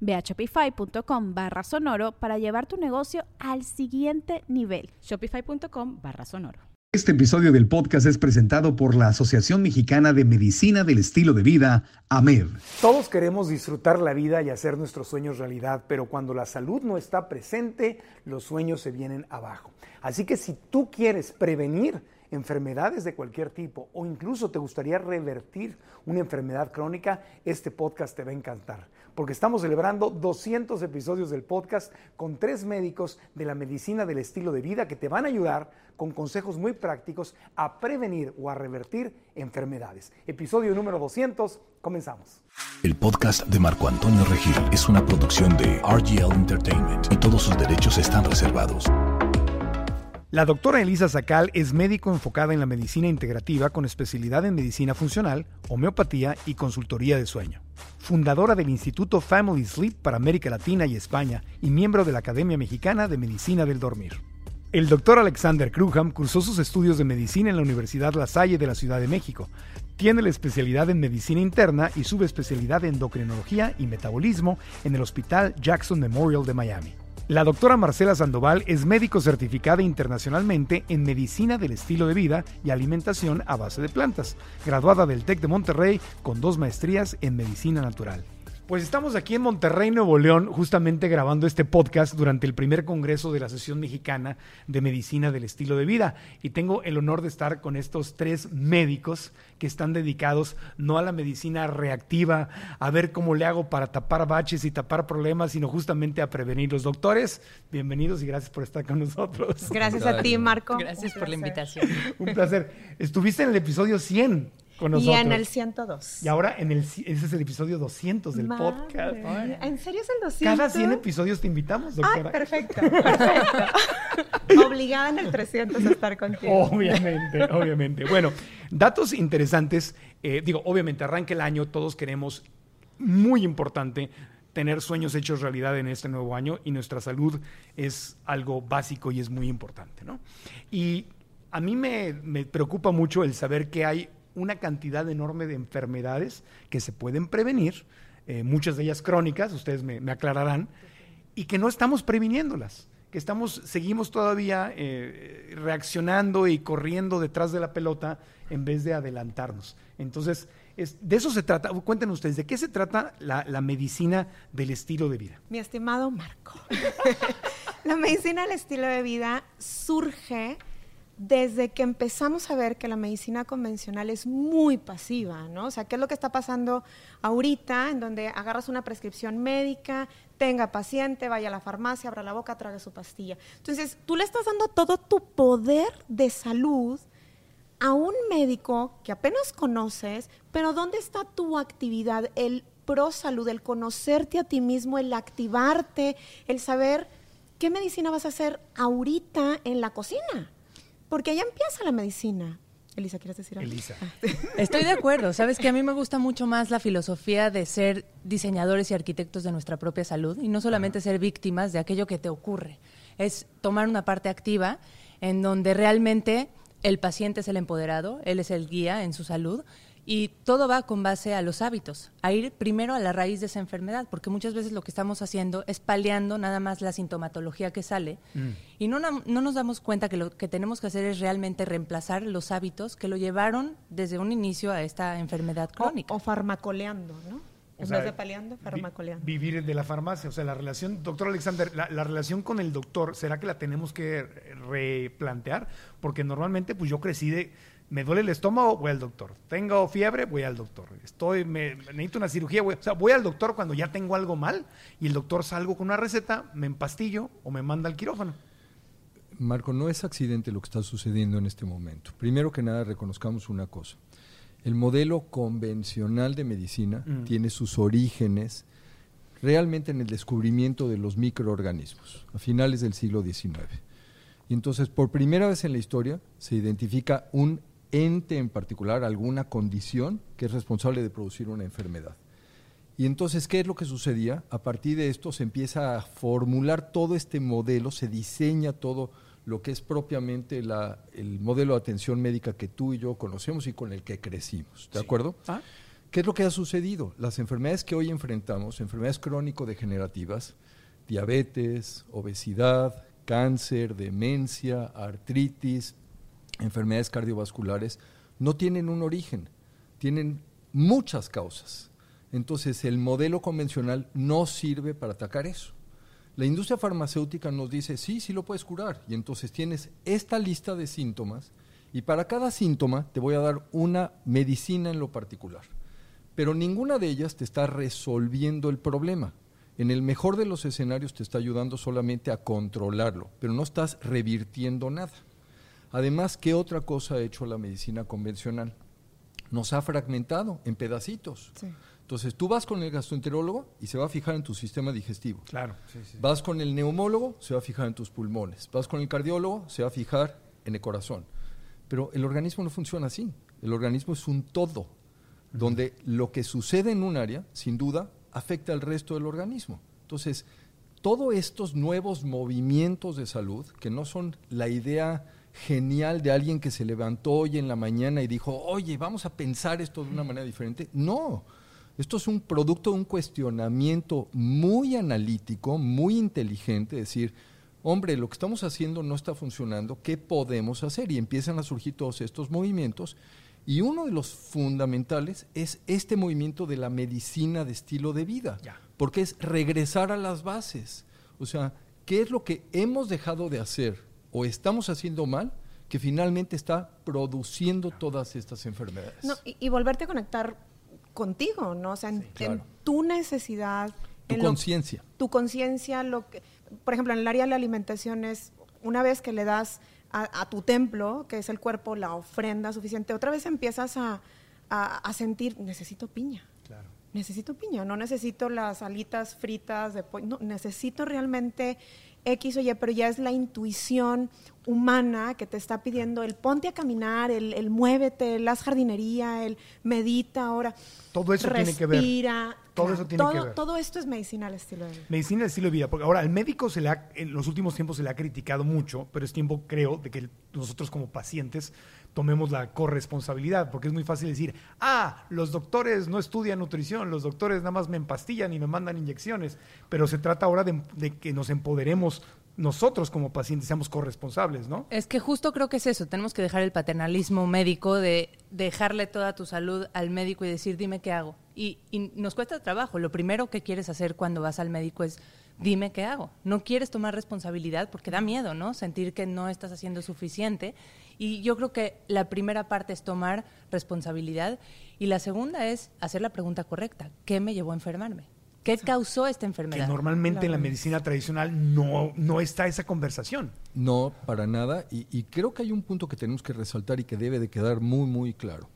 Ve a shopify.com barra sonoro para llevar tu negocio al siguiente nivel. Shopify.com barra sonoro. Este episodio del podcast es presentado por la Asociación Mexicana de Medicina del Estilo de Vida, AMED. Todos queremos disfrutar la vida y hacer nuestros sueños realidad, pero cuando la salud no está presente, los sueños se vienen abajo. Así que si tú quieres prevenir, enfermedades de cualquier tipo o incluso te gustaría revertir una enfermedad crónica, este podcast te va a encantar. Porque estamos celebrando 200 episodios del podcast con tres médicos de la medicina del estilo de vida que te van a ayudar con consejos muy prácticos a prevenir o a revertir enfermedades. Episodio número 200, comenzamos. El podcast de Marco Antonio Regil es una producción de RGL Entertainment y todos sus derechos están reservados. La doctora Elisa Sacal es médico enfocada en la medicina integrativa con especialidad en medicina funcional, homeopatía y consultoría de sueño. Fundadora del Instituto Family Sleep para América Latina y España y miembro de la Academia Mexicana de Medicina del Dormir. El doctor Alexander Kruham cursó sus estudios de medicina en la Universidad La Salle de la Ciudad de México. Tiene la especialidad en medicina interna y subespecialidad en endocrinología y metabolismo en el Hospital Jackson Memorial de Miami. La doctora Marcela Sandoval es médico certificada internacionalmente en medicina del estilo de vida y alimentación a base de plantas, graduada del TEC de Monterrey con dos maestrías en medicina natural. Pues estamos aquí en Monterrey, Nuevo León, justamente grabando este podcast durante el primer congreso de la Asociación Mexicana de Medicina del Estilo de Vida. Y tengo el honor de estar con estos tres médicos que están dedicados no a la medicina reactiva, a ver cómo le hago para tapar baches y tapar problemas, sino justamente a prevenir. Los doctores, bienvenidos y gracias por estar con nosotros. Gracias a ti, Marco. Gracias por la invitación. Un placer. Estuviste en el episodio 100 y en el 102. Y ahora en el, ese es el episodio 200 del podcast. ¿En serio es el 200? Cada 100 episodios te invitamos, doctora. Ah, perfecto, perfecto. Obligada en el 300 a estar contigo. Obviamente, obviamente. Bueno, datos interesantes. Eh, digo, obviamente, arranca el año, todos queremos, muy importante, tener sueños hechos realidad en este nuevo año y nuestra salud es algo básico y es muy importante, ¿no? Y a mí me, me preocupa mucho el saber que hay una cantidad enorme de enfermedades que se pueden prevenir, eh, muchas de ellas crónicas, ustedes me, aclararán, y que no estamos previniéndolas, que estamos, seguimos todavía eh, reaccionando y corriendo detrás de la pelota en vez de adelantarnos. Entonces, de eso se trata. Cuéntenos ustedes, ¿de qué se trata la, la medicina del estilo de vida? Mi estimado Marco, la medicina del estilo de vida surge desde que empezamos a ver que la medicina convencional es muy pasiva, ¿no? O sea, ¿qué es lo que está pasando ahorita en donde agarras una prescripción médica, tenga paciente, vaya a la farmacia, abra la boca, trague su pastilla? Entonces, tú le estás dando todo tu poder de salud a un médico que apenas conoces, pero ¿dónde está tu actividad? El pro salud, el conocerte a ti mismo, el activarte, el saber qué medicina vas a hacer ahorita en la cocina porque ya empieza la medicina. Elisa, ¿quieres decir algo? Elisa. Ah. Estoy de acuerdo. Sabes que a mí me gusta mucho más la filosofía de ser diseñadores y arquitectos de nuestra propia salud y no solamente ser víctimas de aquello que te ocurre. Es tomar una parte activa en donde realmente el paciente es el empoderado, él es el guía en su salud y todo va con base a los hábitos, a ir primero a la raíz de esa enfermedad, porque muchas veces lo que estamos haciendo es paliando nada más la sintomatología que sale mm. y no, no nos damos cuenta que lo que tenemos que hacer es realmente reemplazar los hábitos que lo llevaron desde un inicio a esta enfermedad crónica. O, farmacoleando, ¿no? O En sea, vez de paliando, farmacoleando. vi- Vivir de la farmacia. O sea, la relación, doctor Alexander, la, la relación con el doctor, ¿será que la tenemos que replantear? Porque normalmente, pues yo crecí de, me duele el estómago, voy al doctor. Tengo fiebre, voy al doctor. Estoy, me, necesito una cirugía, voy, o sea, voy al doctor cuando ya tengo algo mal y el doctor salgo con una receta, me empastillo o me manda al quirófano. Marco, no es accidente lo que está sucediendo en este momento. Primero que nada, reconozcamos una cosa. El modelo convencional de medicina Mm. tiene sus orígenes realmente en el descubrimiento de los microorganismos, a finales del siglo XIX. Y entonces, por primera vez en la historia, se identifica un ente en particular, alguna condición que es responsable de producir una enfermedad. Y entonces, ¿qué es lo que sucedía? A partir de esto se empieza a formular todo este modelo, se diseña todo lo que es propiamente la- el modelo de atención médica que tú y yo conocemos y con el que crecimos. ¿De acuerdo? Ah. ¿Qué es lo que ha sucedido? Las enfermedades que hoy enfrentamos, enfermedades crónico-degenerativas, diabetes, obesidad, cáncer, demencia, artritis, enfermedades cardiovasculares, no tienen un origen, tienen muchas causas. Entonces el modelo convencional no sirve para atacar eso. La industria farmacéutica nos dice, sí, sí lo puedes curar. Y entonces tienes esta lista de síntomas y para cada síntoma te voy a dar una medicina en lo particular. Pero ninguna de ellas te está resolviendo el problema. En el mejor de los escenarios te está ayudando solamente a controlarlo, pero no estás revirtiendo nada. Además, ¿qué otra cosa ha hecho la medicina convencional? Nos ha fragmentado en pedacitos. Sí. Entonces, tú vas con el gastroenterólogo y se va a fijar en tu sistema digestivo. Claro, sí, sí. Vas con el neumólogo, se va a fijar en tus pulmones. Vas con el cardiólogo, se va a fijar en el corazón. Pero el organismo no funciona así. El organismo es un todo, donde lo que sucede en un área, sin duda, afecta al resto del organismo. Entonces, todos estos nuevos movimientos de salud, que no son la idea genial de alguien que se levantó hoy en la mañana y dijo, oye, vamos a pensar esto de una manera diferente. No, esto es un producto de un cuestionamiento muy analítico, muy inteligente, es decir, hombre, lo que estamos haciendo no está funcionando, ¿qué podemos hacer? Y empiezan a surgir todos estos movimientos. Y uno de los fundamentales es este movimiento de la medicina de estilo de vida, porque es regresar a las bases. O sea, ¿qué es lo que hemos dejado de hacer o estamos haciendo mal que finalmente está produciendo todas estas enfermedades? No, y, y volverte a conectar contigo, ¿no? O sea, en, claro. en tu necesidad. tu conciencia. tu conciencia, lo que, por ejemplo, en el área de la alimentación es una vez que le das a, a tu templo, que es el cuerpo, la ofrenda suficiente, otra vez empiezas a, a- a sentir, necesito piña. Claro. Necesito piña, no necesito las alitas fritas de pollo, no, necesito realmente X o Y, pero ya es la intuición humana que te está pidiendo el ponte a caminar, el, el muévete, el haz jardinería, el medita ahora. Todo eso tiene que ver. respira. Todo eso tiene todo, que ver. Todo esto es medicina al estilo de vida. Medicina del estilo de vida, porque ahora al médico se le ha, en los últimos tiempos se le ha criticado mucho, pero es tiempo, creo, de que nosotros como pacientes tomemos la corresponsabilidad, porque es muy fácil decir, ah, los doctores no estudian nutrición, los doctores nada más me empastillan y me mandan inyecciones, pero se trata ahora de, de que nos empoderemos nosotros como pacientes, seamos corresponsables, ¿no? Es que justo creo que es eso, tenemos que dejar el paternalismo médico de dejarle toda tu salud al médico y decir, dime qué hago. Y, y nos cuesta trabajo, lo primero que quieres hacer cuando vas al médico es, dime qué hago. No quieres tomar responsabilidad porque da miedo, ¿no? Sentir que no estás haciendo suficiente. Y yo creo que la primera parte es tomar responsabilidad y la segunda es hacer la pregunta correcta, ¿qué me llevó a enfermarme? ¿Qué causó esta Que enfermedad? normalmente en la medicina tradicional no, no está esa conversación. No, para nada. Y, y creo que hay un punto que tenemos que resaltar y que debe de quedar muy, muy claro.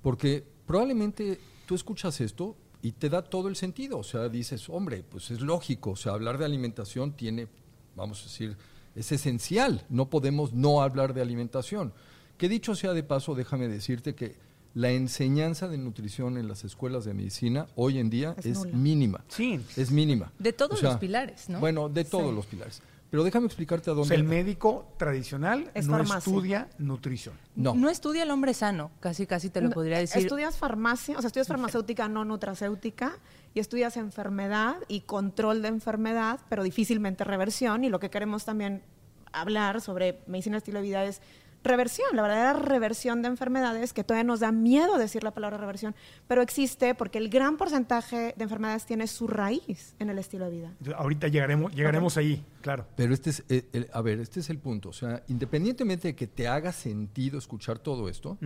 Porque probablemente tú escuchas esto y te da todo el sentido. O sea, dices, hombre, pues es lógico. O sea, hablar de alimentación tiene, vamos a decir, es esencial. No podemos no hablar de alimentación. Que dicho sea de paso, déjame decirte que la enseñanza de nutrición en las escuelas de medicina hoy en día Es mínima. Sí. Es mínima. De todos O sea, los pilares, ¿no? Bueno, de todos Sí. los pilares. Pero déjame explicarte a O dónde. sea, el médico tradicional Es no farmacia. estudia nutrición. No. No estudia el hombre sano, casi casi te lo No, podría decir. Estudias farmacia, o sea, estudias farmacéutica, no nutracéutica, y estudias enfermedad y control de enfermedad, pero difícilmente reversión. Y lo que queremos también hablar sobre medicina estilo de vida es reversión, la verdadera reversión de enfermedades, que todavía nos da miedo decir la palabra reversión, pero existe porque el gran porcentaje de enfermedades tiene su raíz en el estilo de vida. Ahorita llegaremos, llegaremos ahí, claro. Pero este es, el, el- a ver, este es el punto. O sea, independientemente de que te haga sentido escuchar todo esto,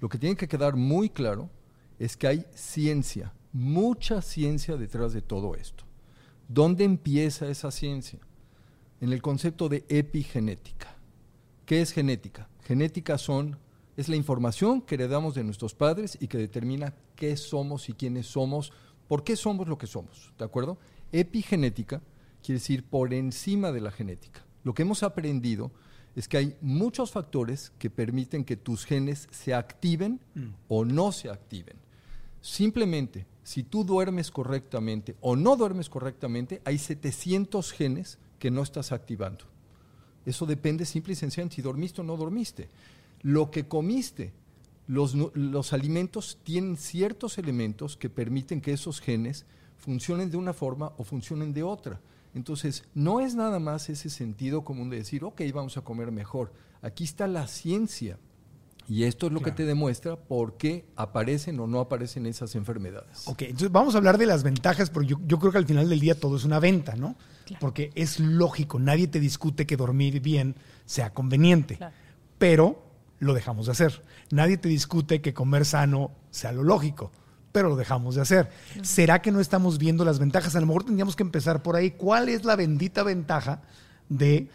lo que tiene que quedar muy claro es que hay ciencia, mucha ciencia detrás de todo esto. ¿Dónde empieza esa ciencia? En el concepto de epigenética. ¿Qué es genética? Genética son, es la información que heredamos de nuestros padres y que determina qué somos y quiénes somos, por qué somos lo que somos, ¿de acuerdo? Epigenética quiere decir por encima de la genética. Lo que hemos aprendido es que hay muchos factores que permiten que tus genes se activen o no se activen. Simplemente, si tú duermes correctamente o no duermes correctamente, hay 700 genes que no estás activando. Eso depende simple y sencillamente si dormiste o no dormiste. Lo que comiste, los, los alimentos tienen ciertos elementos que permiten que esos genes funcionen de una forma o funcionen de otra. Entonces, no es nada más ese sentido común de decir, ok, vamos a comer mejor. Aquí está la ciencia. Y esto es lo que te demuestra por qué aparecen o no aparecen esas enfermedades. Ok, entonces vamos a hablar de las ventajas, pero yo, yo creo que al final del día todo es una venta, ¿no? Porque es lógico, nadie te discute que dormir bien sea conveniente, Claro. pero lo dejamos de hacer. Nadie te discute que comer sano sea lo lógico, pero lo dejamos de hacer. ¿Será que no estamos viendo las ventajas? A lo mejor tendríamos que empezar por ahí. ¿Cuál es la bendita ventaja de,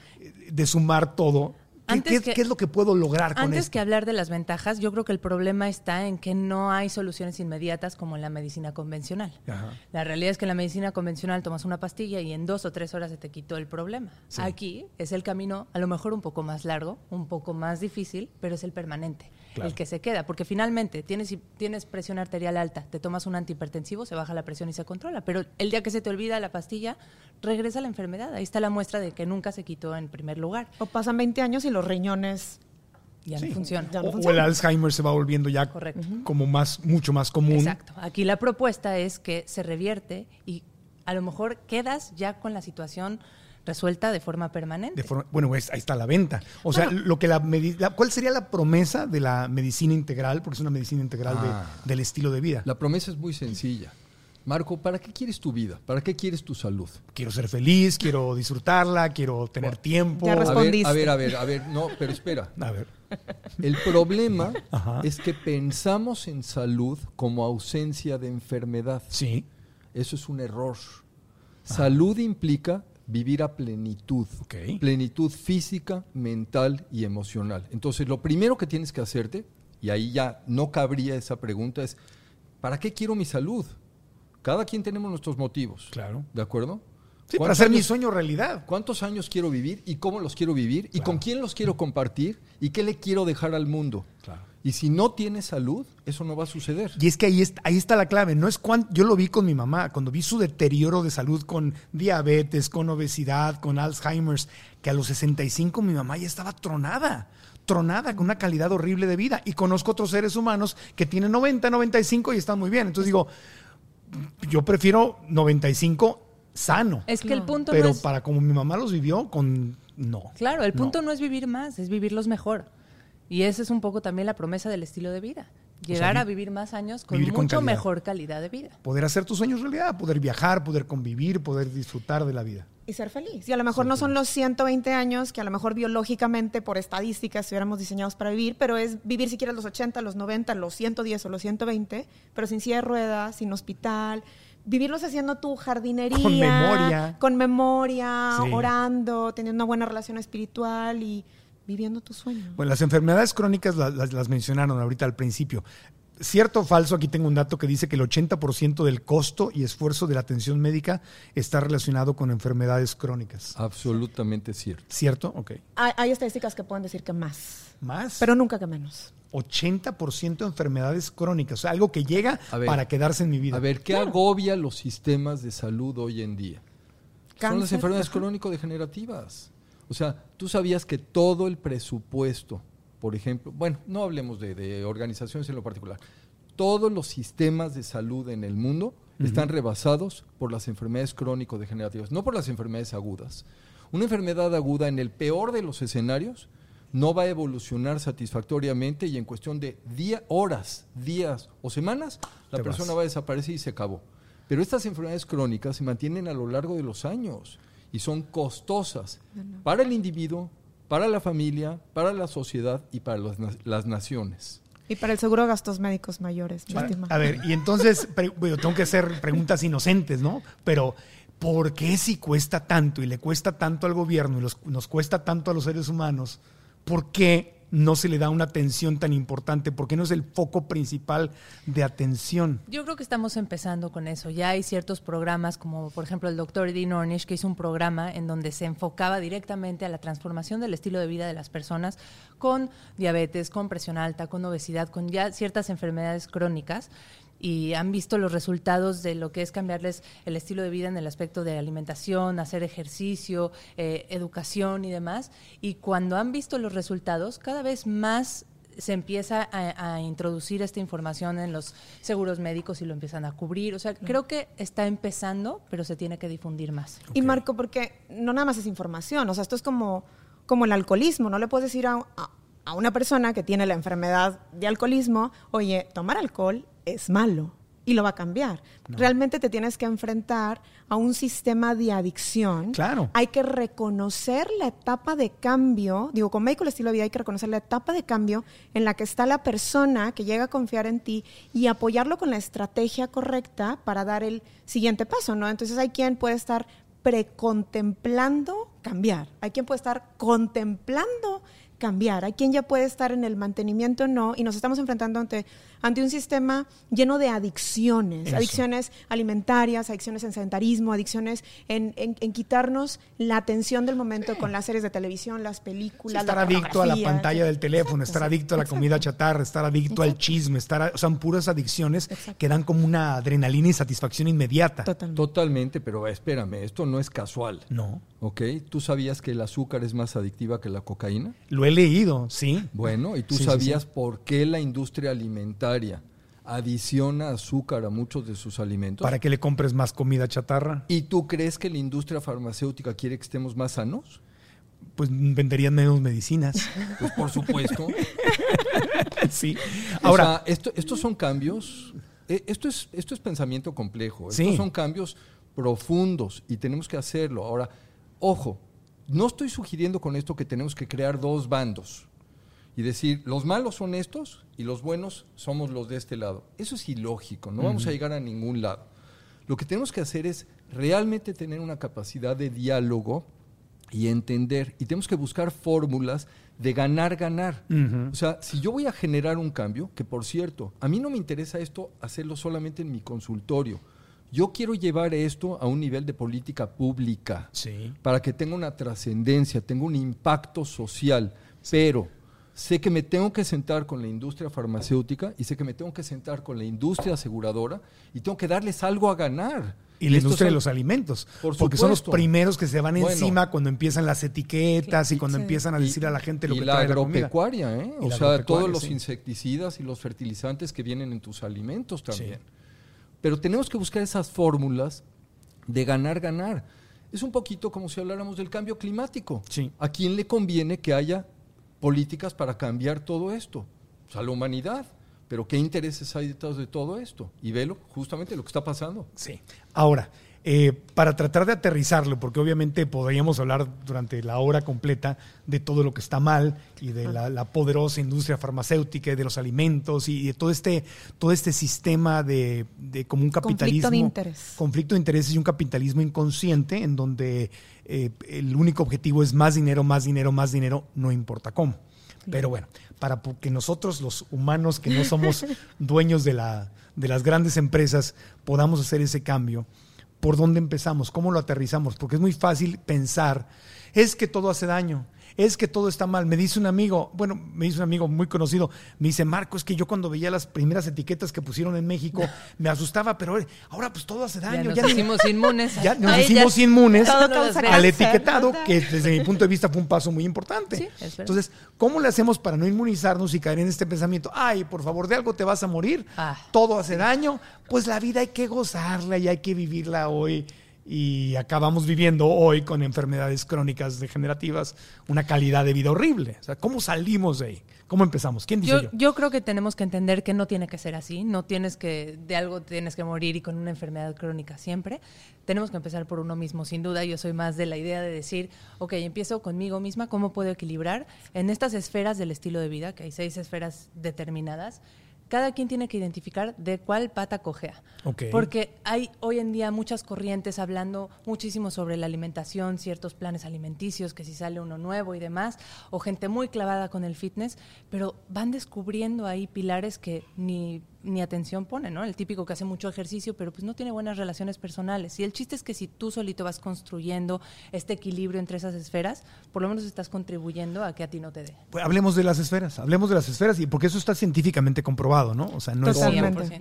de sumar todo? ¿Qué, Antes qué- que- qué es lo que puedo lograr con Antes esto? que hablar de las ventajas, yo creo que el problema está en que no hay soluciones inmediatas como en la medicina convencional. Ajá. La realidad es que en la medicina convencional tomas una pastilla y en dos o tres horas se te quitó el problema. Aquí es el camino a lo mejor un poco más largo, un poco más difícil, pero es el permanente, Claro. el que se queda. Porque finalmente tienes, tienes presión arterial alta, te tomas un antihipertensivo, se baja la presión y se controla. Pero el día que se te olvida la pastilla, regresa la enfermedad. Ahí está la muestra de que nunca se quitó en primer lugar. O pasan 20 años y los riñones Ya Sí. no funciona. Ya no O- o, el. Alzheimer se va volviendo ya Correcto. como más, mucho más común. Exacto. Aquí la propuesta es que se revierte y a lo mejor quedas ya con la situación resuelta de forma permanente. De forma- bueno, es- ahí está la venta. O sea, lo que la, la- ¿cuál sería la promesa de la medicina integral? Porque es una medicina integral de- Ah. del estilo de vida. La promesa es muy sencilla. Marco, ¿para qué quieres tu vida? ¿Para qué quieres tu salud? Quiero ser feliz, quiero disfrutarla, quiero tener tiempo. Ya A ver, Respondiste. a ver, a ver, a ver, no, pero espera. A ver. El problema Ajá. es que pensamos en salud como ausencia de enfermedad. Sí. Eso es un error. Salud implica vivir a plenitud. Plenitud física, mental y emocional. Entonces, lo primero que tienes que hacerte, y ahí ya no cabría esa pregunta, es, ¿para qué quiero mi salud? Cada quien tenemos nuestros motivos. Claro. ¿De acuerdo? Sí, para ¿Cuántos hacer mi sueño realidad. ¿Cuántos años quiero vivir y cómo los quiero vivir y Claro. con quién los quiero compartir y qué le quiero dejar al mundo? Claro. Y si no tienes salud, eso no va a suceder. Y es que ahí está, ahí está la clave. No es cuán- yo lo vi con mi mamá, cuando vi su deterioro de salud con diabetes, con obesidad, con Alzheimer's, que a los 65 mi mamá ya estaba tronada, tronada, con una calidad horrible de vida. Y conozco otros seres humanos que tienen 90, 95 y están muy bien. Entonces digo, yo prefiero 95 sano. Es que el punto pero no es... para como mi mamá los vivió, con no. Claro, el No. punto no. es vivir más, es vivirlos mejor. Y esa es un poco también la promesa del estilo de vida. Llegar vi- a vivir más años con mucho calidad. mejor calidad de vida. Poder hacer tus sueños realidad, poder viajar, poder convivir, poder disfrutar de la vida. y ser feliz. Y a lo mejor no son los 120 años que a lo mejor biológicamente por estadística estuviéramos diseñados para vivir, pero es vivir si quieres los 80, los 90, los 110 o los 120, pero sin silla de ruedas, sin hospital. Vivirlos haciendo tu jardinería. Con memoria. Con memoria, Sí. orando, teniendo una buena relación espiritual y viviendo tu sueño. Bueno, las enfermedades crónicas las, las- las mencionaron ahorita al principio. Cierto o falso, aquí tengo un dato que dice que el 80% del costo y esfuerzo de la atención médica está relacionado con enfermedades crónicas. Absolutamente cierto. ¿Cierto? Ok. Hay, hay estadísticas que pueden decir que más, Más. pero nunca que menos. 80% de enfermedades crónicas. O sea, algo que llega ver. para quedarse en mi vida. A ver, ¿qué agobia los sistemas de salud hoy en día? Son las enfermedades crónico-degenerativas. O sea, tú sabías que todo el presupuesto, por ejemplo, bueno, no hablemos de, de organizaciones en lo particular, todos los sistemas de salud en el mundo están rebasados por las enfermedades crónico-degenerativas, no por las enfermedades agudas. Una enfermedad aguda en el peor de los escenarios no va a evolucionar satisfactoriamente y en cuestión de día, horas, días o semanas, la Te persona vas. va a desaparecer y se acabó. Pero estas enfermedades crónicas se mantienen a lo largo de los años y son costosas para el individuo, para la familia, para la sociedad y para las, na- las naciones. Y para el seguro de gastos médicos mayores, Para- a ver, y entonces, bueno, tengo que hacer preguntas inocentes, ¿no? Pero, ¿por qué si cuesta tanto y le cuesta tanto al gobierno y los- nos cuesta tanto a los seres humanos, por qué no se le da una atención tan importante? ¿Por qué no es el foco principal de atención? Yo creo que estamos empezando con eso. Ya hay ciertos programas, como por ejemplo el doctor Dean Ornish, que hizo un programa en donde se enfocaba directamente a la transformación del estilo de vida de las personas con diabetes, con presión alta, con obesidad, con ya ciertas enfermedades crónicas. Y han visto los resultados de lo que es cambiarles el estilo de vida en el aspecto de alimentación, hacer ejercicio, eh, educación y demás. Y cuando han visto los resultados, cada vez más se empieza a, a introducir esta información en los seguros médicos y lo empiezan a cubrir. O sea, creo que está empezando, pero se tiene que difundir más. Y Marco, porque no nada más es información, o sea, esto es como, como el alcoholismo, no le puedes decir a, a- a una persona que tiene la enfermedad de alcoholismo, oye, tomar alcohol es malo y lo va a cambiar. Realmente te tienes que enfrentar a un sistema de adicción. Claro. Hay que reconocer la etapa de cambio, digo, con médico el estilo de vida hay que reconocer la etapa de cambio en la que está la persona que llega a confiar en ti y apoyarlo con la estrategia correcta para dar el siguiente paso, ¿no? Entonces hay quien puede estar precontemplando cambiar, hay quien puede estar contemplando cambiar, hay quien ya puede estar en el mantenimiento no, y nos estamos enfrentando ante, ante un sistema lleno de adicciones, Eso. adicciones alimentarias, adicciones en sedentarismo, adicciones en, en- en quitarnos la atención del momento con las series de televisión, las películas, estar la adicto a la pantalla del teléfono, estar adicto a la comida chatarra, estar adicto al chisme, estar, a- puras adicciones que dan como una adrenalina y satisfacción inmediata. Totalmente. Totalmente, pero espérame, esto no es casual. No, ¿Ok? ¿Tú sabías que el azúcar es más adictiva que la cocaína? lo he leído, sí. Bueno, ¿y tú Sí, sabías sí. por qué la industria alimentaria adiciona azúcar a muchos de sus alimentos? Para que le compres más comida chatarra, ¿Y tú crees que la industria farmacéutica quiere que estemos más sanos? pues venderían menos medicinas. Pues por supuesto. sí. Ahora, esto, estos son cambios, eh, esto es, esto es pensamiento complejo, Sí. estos son cambios profundos y tenemos que hacerlo. Ahora, ojo, no estoy sugiriendo con esto que tenemos que crear dos bandos y decir, los malos son estos y los buenos somos los de este lado. Eso es ilógico, no vamos a llegar a ningún lado. Lo que tenemos que hacer es realmente tener una capacidad de diálogo y entender, y tenemos que buscar fórmulas de ganar, ganar. O sea, si yo voy a generar un cambio, que por cierto, a mí no me interesa esto hacerlo solamente en mi consultorio. Yo quiero llevar esto a un nivel de política pública sí. para que tenga una trascendencia, tenga un impacto social, pero sé que me tengo que sentar con la industria farmacéutica y sé que me tengo que sentar con la industria aseguradora y tengo que darles algo a ganar. Y la industria de los alimentos. Por porque son los primeros que se van Bueno. encima cuando empiezan las etiquetas y cuando empiezan a decir a la gente lo y que la trae la comida. agropecuaria, ¿eh? Y o la sea, agropecuaria, todos los sí. insecticidas y los fertilizantes que vienen en tus alimentos también. Sí. Pero tenemos que buscar esas fórmulas de ganar, ganar. Es un poquito como si habláramos del cambio climático. Sí. ¿A quién le conviene que haya políticas para cambiar todo esto? Pues a la humanidad. Pero ¿qué intereses hay detrás de todo esto? Y velo justamente lo que está pasando. Sí. Ahora, eh, para tratar de aterrizarlo, porque obviamente podríamos hablar durante la hora completa de todo lo que está mal y de la, la poderosa industria farmacéutica y de los alimentos y de todo este, todo este sistema de, de como un capitalismo. Conflicto de interés. Conflicto de intereses y un capitalismo inconsciente en donde eh, el único objetivo es más dinero, más dinero, más dinero, no importa cómo. Pero bueno, para que nosotros, los humanos que no somos dueños de, la, de las grandes empresas, podamos hacer ese cambio, ¿por dónde empezamos? ¿Cómo lo aterrizamos? Porque es muy fácil pensar, es que todo hace daño, es que todo está mal. Me dice un amigo, bueno, me dice un amigo muy conocido, me dice, Marco, es que yo cuando veía las primeras etiquetas que pusieron en México, me asustaba, pero ahora pues todo hace Ya daño. nos ya ni- hicimos inmunes. ya nos Ay, hicimos ya- inmunes al etiquetado, ¿verdad? que desde mi punto de vista fue un paso muy importante. Sí. Entonces, ¿cómo le hacemos para no inmunizarnos y caer en este pensamiento? Ay, por favor, de algo te vas a morir, Ah. todo hace daño, pues la vida hay que gozarla y hay que vivirla hoy y acabamos viviendo hoy con enfermedades crónicas degenerativas una calidad de vida horrible. O sea, ¿cómo salimos de ahí? ¿Cómo empezamos? ¿Quién dice Yo, yo? yo creo que tenemos que entender que no tiene que ser así, no tienes que, de algo tienes que morir y con una enfermedad crónica siempre. Tenemos que empezar por uno mismo, sin duda. Yo soy más de la idea de decir, ok, empiezo conmigo misma, ¿cómo puedo equilibrar en estas esferas del estilo de vida, que hay seis esferas determinadas? Cada quien tiene que identificar de cuál pata cojea. Ok. Porque hay hoy en día muchas corrientes hablando muchísimo sobre la alimentación, ciertos planes alimenticios, que si sale uno nuevo y demás, o gente muy clavada con el fitness, pero van descubriendo ahí pilares que ni, ni atención ponen, ¿no? El típico que hace mucho ejercicio, pero pues no tiene buenas relaciones personales. Y el chiste es que si tú solito vas construyendo este equilibrio entre esas esferas, por lo menos estás contribuyendo a que a ti no te dé. Pues hablemos de las esferas, hablemos de las esferas y porque eso está científicamente comprobado, ¿no? O sea, no es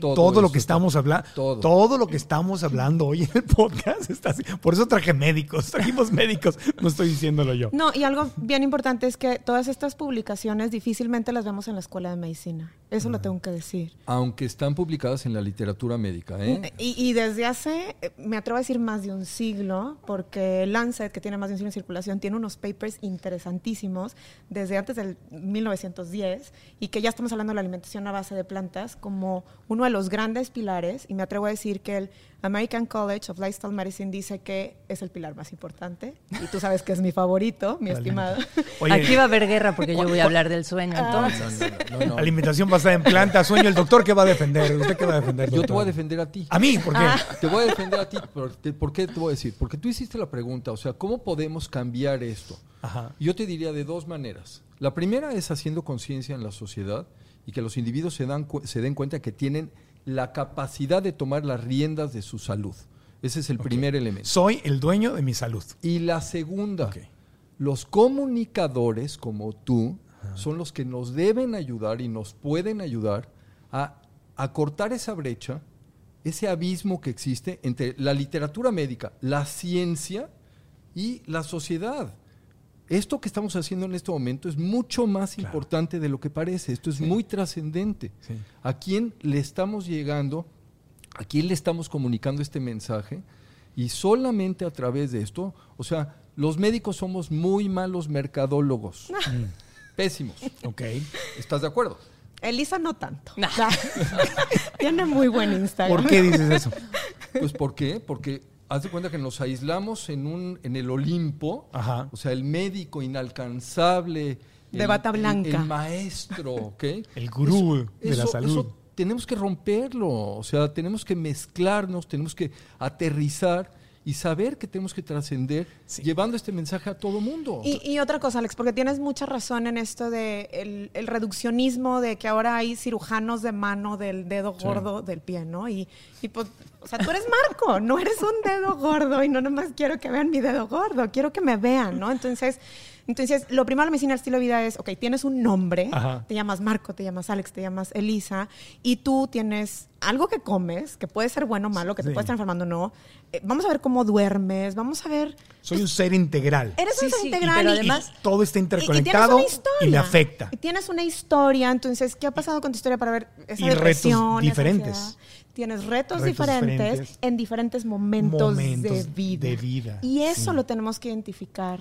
todo, Todo lo que estamos hablando, todo. todo. lo que estamos hablando hoy en el podcast está así. Por eso traje médicos, trajimos médicos, no estoy diciéndolo yo. No, y algo bien importante es que todas estas publicaciones difícilmente las vemos en la escuela de medicina. Eso lo tengo que decir. Aunque están publicadas en la literatura médica, ¿eh? Y, y desde hace, eh, me atrevo a decir, más de un siglo, porque Lancet, que tiene más de un siglo en circulación, tiene unos papers interesantísimos desde antes del 1910 y que ya estamos hablando de la alimentación a base de plantas como uno de los grandes pilares. Y me atrevo a decir que el American College of Lifestyle Medicine dice que es el pilar más importante. Y tú sabes que es mi favorito, mi Vale. estimado. Oye, Aquí va a haber guerra porque yo voy a hablar del sueño, entonces. No, no, no, no. alimentación basada en planta, sueño, el doctor que va a defender, ¿usted qué va a defender? Yo te doctor? voy a defender a ti. ¿A mí? ¿Por qué? Te voy a defender a ti. ¿Por, qué te voy a decir? Porque tú hiciste la pregunta, o sea, ¿cómo podemos cambiar esto? Ajá. Yo te diría de dos maneras. La primera es haciendo conciencia en la sociedad y que los individuos se, dan, se den cuenta que tienen la capacidad de tomar las riendas de su salud. Ese es el primer elemento. Soy el dueño de mi salud. Y la segunda, los comunicadores como tú son los que nos deben ayudar y nos pueden ayudar a, a cortar esa brecha, ese abismo que existe entre la literatura médica, la ciencia y la sociedad. Esto que estamos haciendo en este momento es mucho más Claro. importante de lo que parece. Esto es muy trascendente. Sí. ¿A quién le estamos llegando? ¿A quién le estamos comunicando este mensaje? Y solamente a través de esto, o sea, los médicos somos muy malos mercadólogos. Pésimos. Ok. ¿Estás de acuerdo? Elisa no tanto. Tiene muy buen Instagram. ¿Por qué dices eso? Pues ¿por qué? Porque haz de cuenta que nos aislamos en un en el Olimpo, Ajá. o sea, el médico inalcanzable, De el- bata blanca. el, maestro, ¿ok? El gurú de la salud. eso tenemos que romperlo, o sea, tenemos que mezclarnos, tenemos que aterrizar y saber que tenemos que trascender llevando este mensaje a todo mundo. Y, y otra cosa, Alex, porque tienes mucha razón en esto de el, el reduccionismo, de que ahora hay cirujanos de mano del dedo gordo del pie, ¿no? Y, y pues, o sea, tú eres Marco, no eres un dedo gordo y no nomás quiero que vean mi dedo gordo, quiero que me vean, ¿no? Entonces, entonces lo primero de la medicina del estilo de vida es, ok, tienes un nombre, Ajá. te llamas Marco, te llamas Alex, te llamas Elisa, y tú tienes algo que comes, que puede ser bueno o malo, que te Sí. puede estar enfermando o no. Eh, vamos a ver cómo duermes, vamos a ver... Soy un ser integral. Eres Sí, un ser sí, y integral pero y- además- Y todo está y- interconectado y, y, tienes una historia. me afecta. Y tienes una historia, entonces, ¿qué ha pasado con tu historia para ver esa Y retos depresión, esa diferentes. Tienes retos, Retos diferentes, diferentes. en diferentes momentos, Momentos de, vida. de vida, Y eso sí. lo tenemos que identificar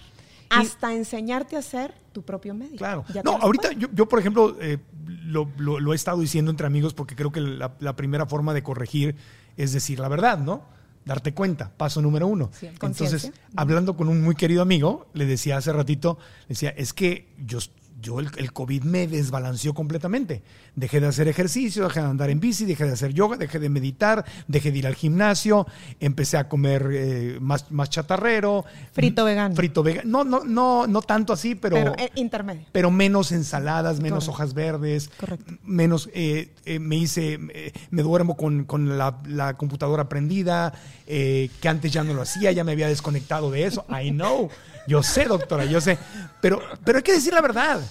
hasta enseñarte a ser tu propio médico. Claro. No, ahorita yo, yo, por ejemplo, eh, lo, lo- lo he estado diciendo entre amigos porque creo que la, la primera forma de corregir es decir la verdad, ¿no? Darte cuenta, paso número uno. Sí, Entonces, hablando con un muy querido amigo, le decía hace ratito, le decía, es que yo, yo el, el COVID me desbalanceó completamente. Dejé de hacer ejercicio, dejé de andar en bici, dejé de hacer yoga, dejé de meditar, dejé de ir al gimnasio, empecé a comer eh, más, más chatarrero. Frito vegano. Frito vegano. No, no, no, no tanto así, Pero, eh, intermedio. pero menos ensaladas, menos Correcto. hojas verdes, Correcto. menos, eh, eh, me hice, eh, me duermo con, con la, la computadora prendida, eh, que antes ya no lo hacía, ya me había desconectado de eso. I know, yo sé, doctora, yo sé, pero, pero hay que decir la verdad.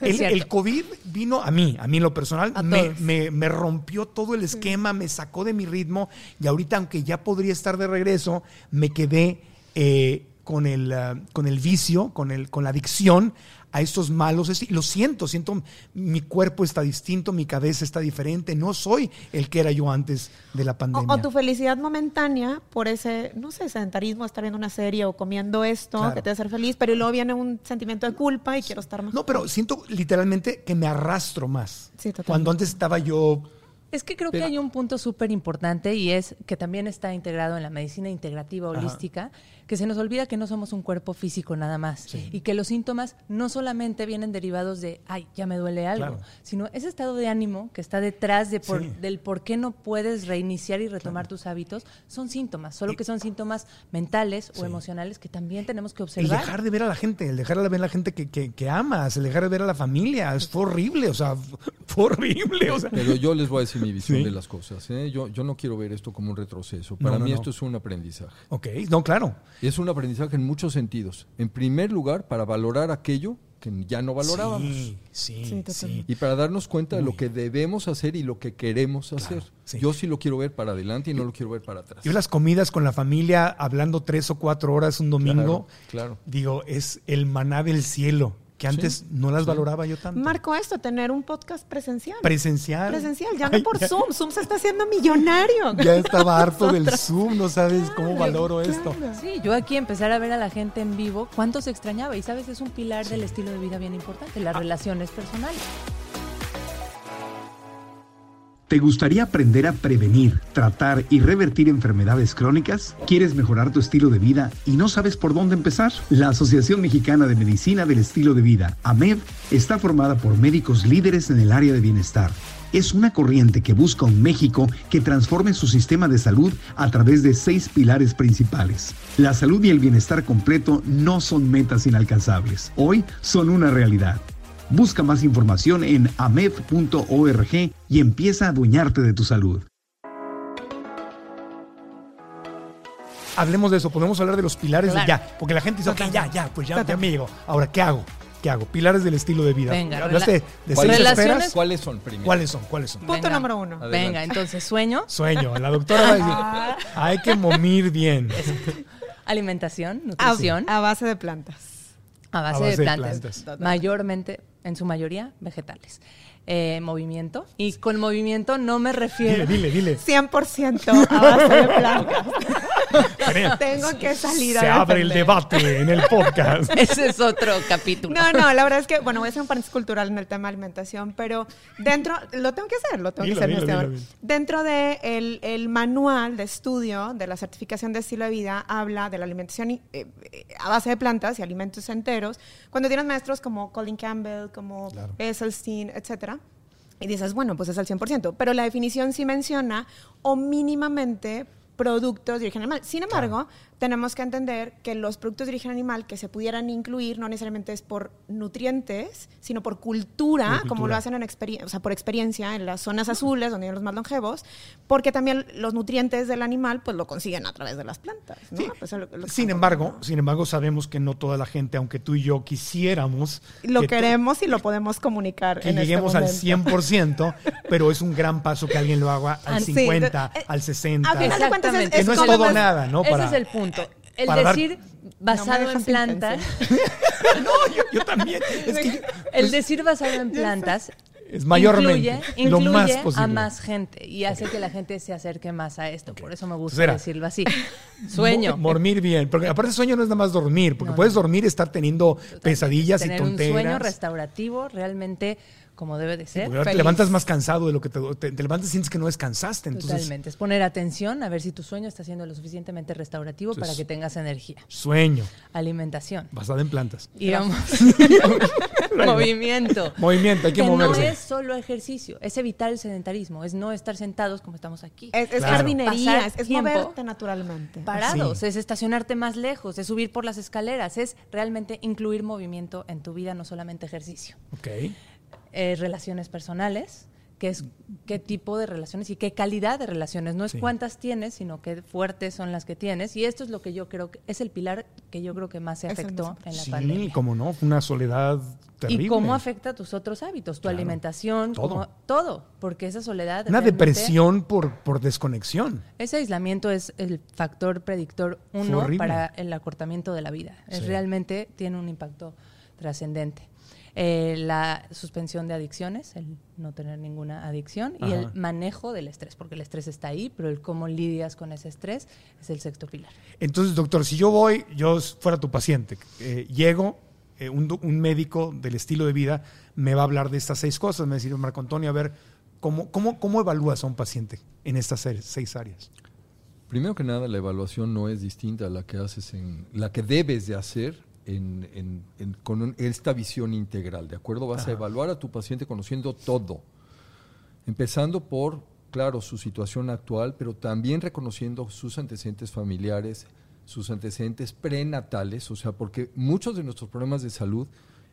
El, el COVID vino a mí, a mí en lo personal, me, me- me rompió todo el esquema, me sacó de mi ritmo y ahorita, aunque ya podría estar de regreso, me quedé eh, con, el, ah, con el vicio, con, el, con la adicción a estos malos, lo siento, siento mi cuerpo está distinto, mi cabeza está diferente, no soy el que era yo antes de la pandemia. o tu felicidad momentánea por ese, no sé, sedentarismo, estar viendo una serie o comiendo esto Claro. que te hace ser feliz, pero luego viene un sentimiento de culpa y quiero estar más. No, pero siento literalmente que me arrastro más. Sí, totalmente. Cuando antes estaba yo Es que creo Pero- que hay un punto súper importante y es que también está integrado en la medicina integrativa holística, que se nos olvida que no somos un cuerpo físico nada más y que los síntomas no solamente vienen derivados de, ay, ya me duele algo, Claro. sino ese estado de ánimo que está detrás de por- Sí. del por qué no puedes reiniciar y retomar tus hábitos, son síntomas, solo que son síntomas mentales o emocionales que también tenemos que El observar. dejar de ver a la gente, el dejar de ver a la gente que, que, que amas, el dejar de ver a la familia, es, horrible, o sea, fue horrible, o sea. Pero yo les voy a decir mi visión Sí. de las cosas. ¿eh? Yo, yo no quiero ver esto como un retroceso. Para no, mí no. esto es un aprendizaje. Ok, no, claro. Es un aprendizaje en muchos sentidos. En primer lugar, para valorar aquello que ya no valorábamos. Sí, sí, Sí. Y para darnos cuenta de lo que debemos hacer y lo que queremos hacer. sí. Yo sí lo quiero ver para adelante y no lo quiero ver para atrás. Yo las comidas con la familia, hablando tres o cuatro horas un domingo, Claro, claro. digo, es el maná del cielo, que antes no las sí. valoraba yo tanto. Marco esto, tener un podcast presencial. Presencial. presencial, ya no Ay, por ya- Zoom. Zoom se está haciendo millonario. Ya estaba harto del. Zoom, no sabes cómo valoro esto. Sí, yo aquí empezar a ver a la gente en vivo, cuánto se extrañaba. Y sabes, es un pilar del estilo de vida bien importante, las relaciones personales. ¿Te gustaría aprender a prevenir, tratar y revertir enfermedades crónicas? ¿Quieres mejorar tu estilo de vida y no sabes por dónde empezar? La Asociación Mexicana de Medicina del Estilo de Vida, AMED, está formada por médicos líderes en el área de bienestar. Es una corriente que busca un México que transforme su sistema de salud a través de seis pilares principales. La salud y el bienestar completo no son metas inalcanzables, hoy son una realidad. Busca más información en amed.org y empieza a adueñarte de tu salud. Hablemos de eso, podemos hablar de los pilares de ya, porque la gente dice, ok, ya, ya, pues ya, ya me llegó. Ahora, ¿qué hago? ¿Qué hago? Pilares del estilo de vida. Venga, Hablaste de ¿Cuáles, Relaciones-. ¿Cuáles son primero? ¿Cuáles son? ¿Cuáles son? Punto Venga. número uno. Adelante. Venga, entonces sueño, Sueño. La doctora va a decir, hay que momir bien. alimentación, nutrición, a base de plantas. a base, a base de de plantas, plantas. mayormente, en su mayoría, vegetales. Eh, movimiento, y con movimiento no me refiero... Dile, dile, dile. 100% a base de plantas. Tengo que salir a Se abre el debate en el podcast. Ese es otro capítulo. No, no, la verdad es que, bueno, voy a hacer un paréntesis cultural en el tema de alimentación, pero dentro, lo tengo que hacer, lo tengo Dilo, que hacer, dilo, mi estimado. dilo, dilo. Dentro del de el, el manual de estudio de la certificación de estilo de vida, habla de la alimentación eh, eh, a base de plantas y alimentos enteros. Cuando tienes maestros como Colin Campbell, como Claro. Esselstyn, etcétera, y dices, bueno, pues es al 100%, pero la definición sí menciona o mínimamente productos de origen animal. Sin embargo, tenemos que entender que los productos de origen animal que se pudieran incluir no necesariamente es por nutrientes, sino por cultura, como lo hacen en experiencia, o sea, por experiencia en las zonas azules, donde viven los más longevos, porque también los nutrientes del animal pues lo consiguen a través de las plantas. ¿no? Sí. Pues, es lo- lo que Sin embargo, sin embargo, sabemos que no toda la gente, aunque tú y yo quisiéramos lo que queremos y lo podemos comunicar que en este lleguemos al momento. 100%, pero es un gran paso que alguien lo haga al Ah, sí, 50, eh, al 60. a final de cuentas es- Exactamente. que no es todo nada, ¿no? Ese Para- es el punto. El para dar- decir basado en plantas, No, yo, yo también. Es que el decir basado en plantas es mayormente incluye, lo incluye más posible. a más gente y hace que la gente se acerque más a esto. Por eso me gusta Entonces decirlo así. Sueño. Dormir bien. Porque aparte sueño no es nada más dormir, porque No, puedes dormir y estar teniendo pesadillas y Tener un tonteras. sueño restaurativo realmente como debe de ser. Ahora te levantas más cansado de lo que te, te, te levantas y sientes que no descansaste. Entonces, Totalmente. Es poner atención a ver si tu sueño está siendo lo suficientemente restaurativo para que tengas energía. sueño, Alimentación. basada en plantas. Y vamos. Movimiento. Movimiento, hay que, que no es solo ejercicio, es evitar el sedentarismo, es no estar sentados como estamos aquí. Es, es Claro. jardinería, Pasar es, es tiempo moverte naturalmente. parados, Sí. es estacionarte más lejos, es subir por las escaleras, es realmente incluir movimiento en tu vida, no solamente ejercicio. Ok. Eh, relaciones personales, que es qué tipo de relaciones y qué calidad de relaciones. No es Sí. cuántas tienes, sino qué fuertes son las que tienes. Y esto es lo que yo creo que es el pilar que yo creo que más se afectó en la Sí, pandemia. como no, fue una soledad terrible. Y cómo afecta tus otros hábitos, tu Claro. alimentación, Todo. cómo- todo, porque esa soledad. Una depresión por, por desconexión. Ese aislamiento es el factor predictor uno para el acortamiento de la vida. Es Sí. realmente tiene un impacto trascendente. Eh, la suspensión de adicciones, el no tener ninguna adicción y el manejo del estrés, porque el estrés está ahí, pero el cómo lidias con ese estrés es el sexto pilar. Entonces, doctor, si yo voy, yo fuera tu paciente, eh, llego, eh, un, médico del estilo de vida me va a hablar de estas seis cosas, me va a decir, Marco Antonio, a ver, ¿cómo, cómo, cómo evalúas a un paciente en estas seis, seis áreas? Primero que nada, la evaluación no es distinta a la que haces en la que debes de hacer en, en- en- con un- esta visión integral, ¿de acuerdo? Vas a evaluar a tu paciente conociendo todo, empezando por, claro, su situación actual, pero también reconociendo sus antecedentes familiares, sus antecedentes prenatales, o sea, porque muchos de nuestros problemas de salud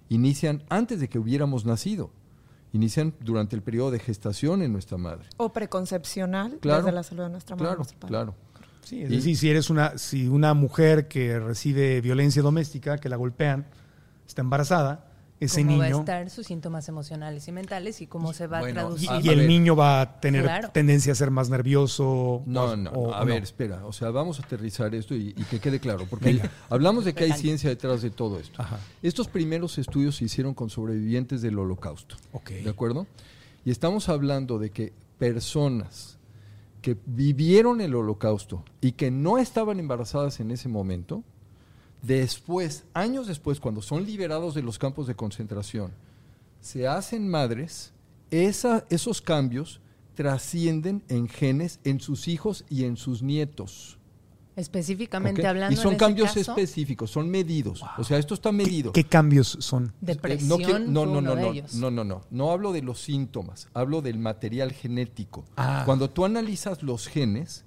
inician antes de que hubiéramos nacido, inician durante el periodo de gestación en nuestra madre. O preconcepcional Claro, desde la salud de nuestra madre. Claro, nuestro padre. claro. Sí, es Y- decir, si eres una, si una mujer que recibe violencia doméstica, que la golpean, está embarazada, ese cómo va a niño estar sus síntomas emocionales y mentales y cómo se va bueno, a y, traducir. y el ver. niño va a tener Claro. tendencia a ser más nervioso. No, no, o- no. a o ver, no. espera. O sea, vamos a aterrizar esto y, y que quede claro, porque hablamos de que hay ciencia detrás de todo esto. Ajá. Estos primeros estudios se hicieron con sobrevivientes del holocausto. Ok. ¿De acuerdo? Y estamos hablando de que personas que vivieron el holocausto y que no estaban embarazadas en ese momento, después, años después, cuando son liberados de los campos de concentración, se hacen madres, esos cambios trascienden en genes en sus hijos y en sus nietos. Específicamente ¿ok? hablando y son en ese cambios caso, específicos, son medidos. O sea, esto está ¿Qué, medido. qué cambios son? depresión Eh, no, quiero- no, no, no, de no, ellos. no, no, no. No hablo de los síntomas, hablo del material genético. Ah. Cuando tú analizas los genes,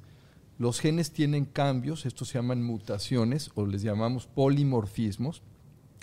los genes tienen cambios, estos se llaman mutaciones o les llamamos polimorfismos.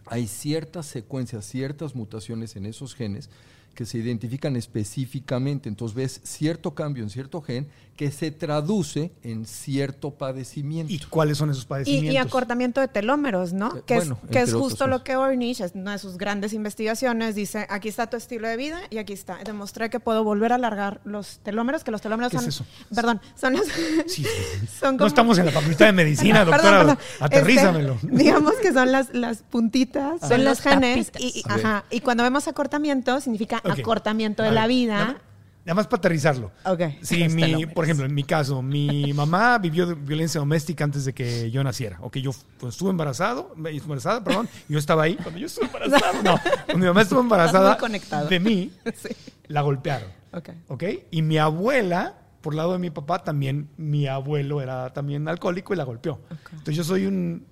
Hay ciertas secuencias, ciertas mutaciones en esos genes que se identifican específicamente. Entonces ves cierto cambio en cierto gen que se traduce en cierto padecimiento. ¿Y cuáles son esos padecimientos? y acortamiento de telómeros, ¿no? Eh, que bueno, es, que es justo lo que Ornish, es una de sus grandes investigaciones, dice, aquí está tu estilo de vida y aquí está. Demostré que puedo volver a alargar los telómeros, que los telómeros ¿Qué es son... eso? Perdón, son los... Sí, son no estamos en la facultad de medicina, Perdón, doctora. perdón. Aterrízamelo. Este, digamos que son las, las puntitas, son Son los las genes. Y, y- ajá, y cuando vemos acortamiento, significa acortamiento A de ver, la vida. Nada más, para aterrizarlo. Ok. Si Los mi, por ejemplo, en mi caso, mi mamá vivió violencia doméstica antes de que yo naciera. O que yo pues, estuve embarazado, embarazada, perdón, y yo estaba ahí cuando yo estuve embarazada. No, cuando mi mamá estuvo embarazada de mí, Sí. la golpearon. Ok. ¿Ok? Y mi abuela, por lado de mi papá, también, mi abuelo era también alcohólico y la golpeó. Entonces yo soy un,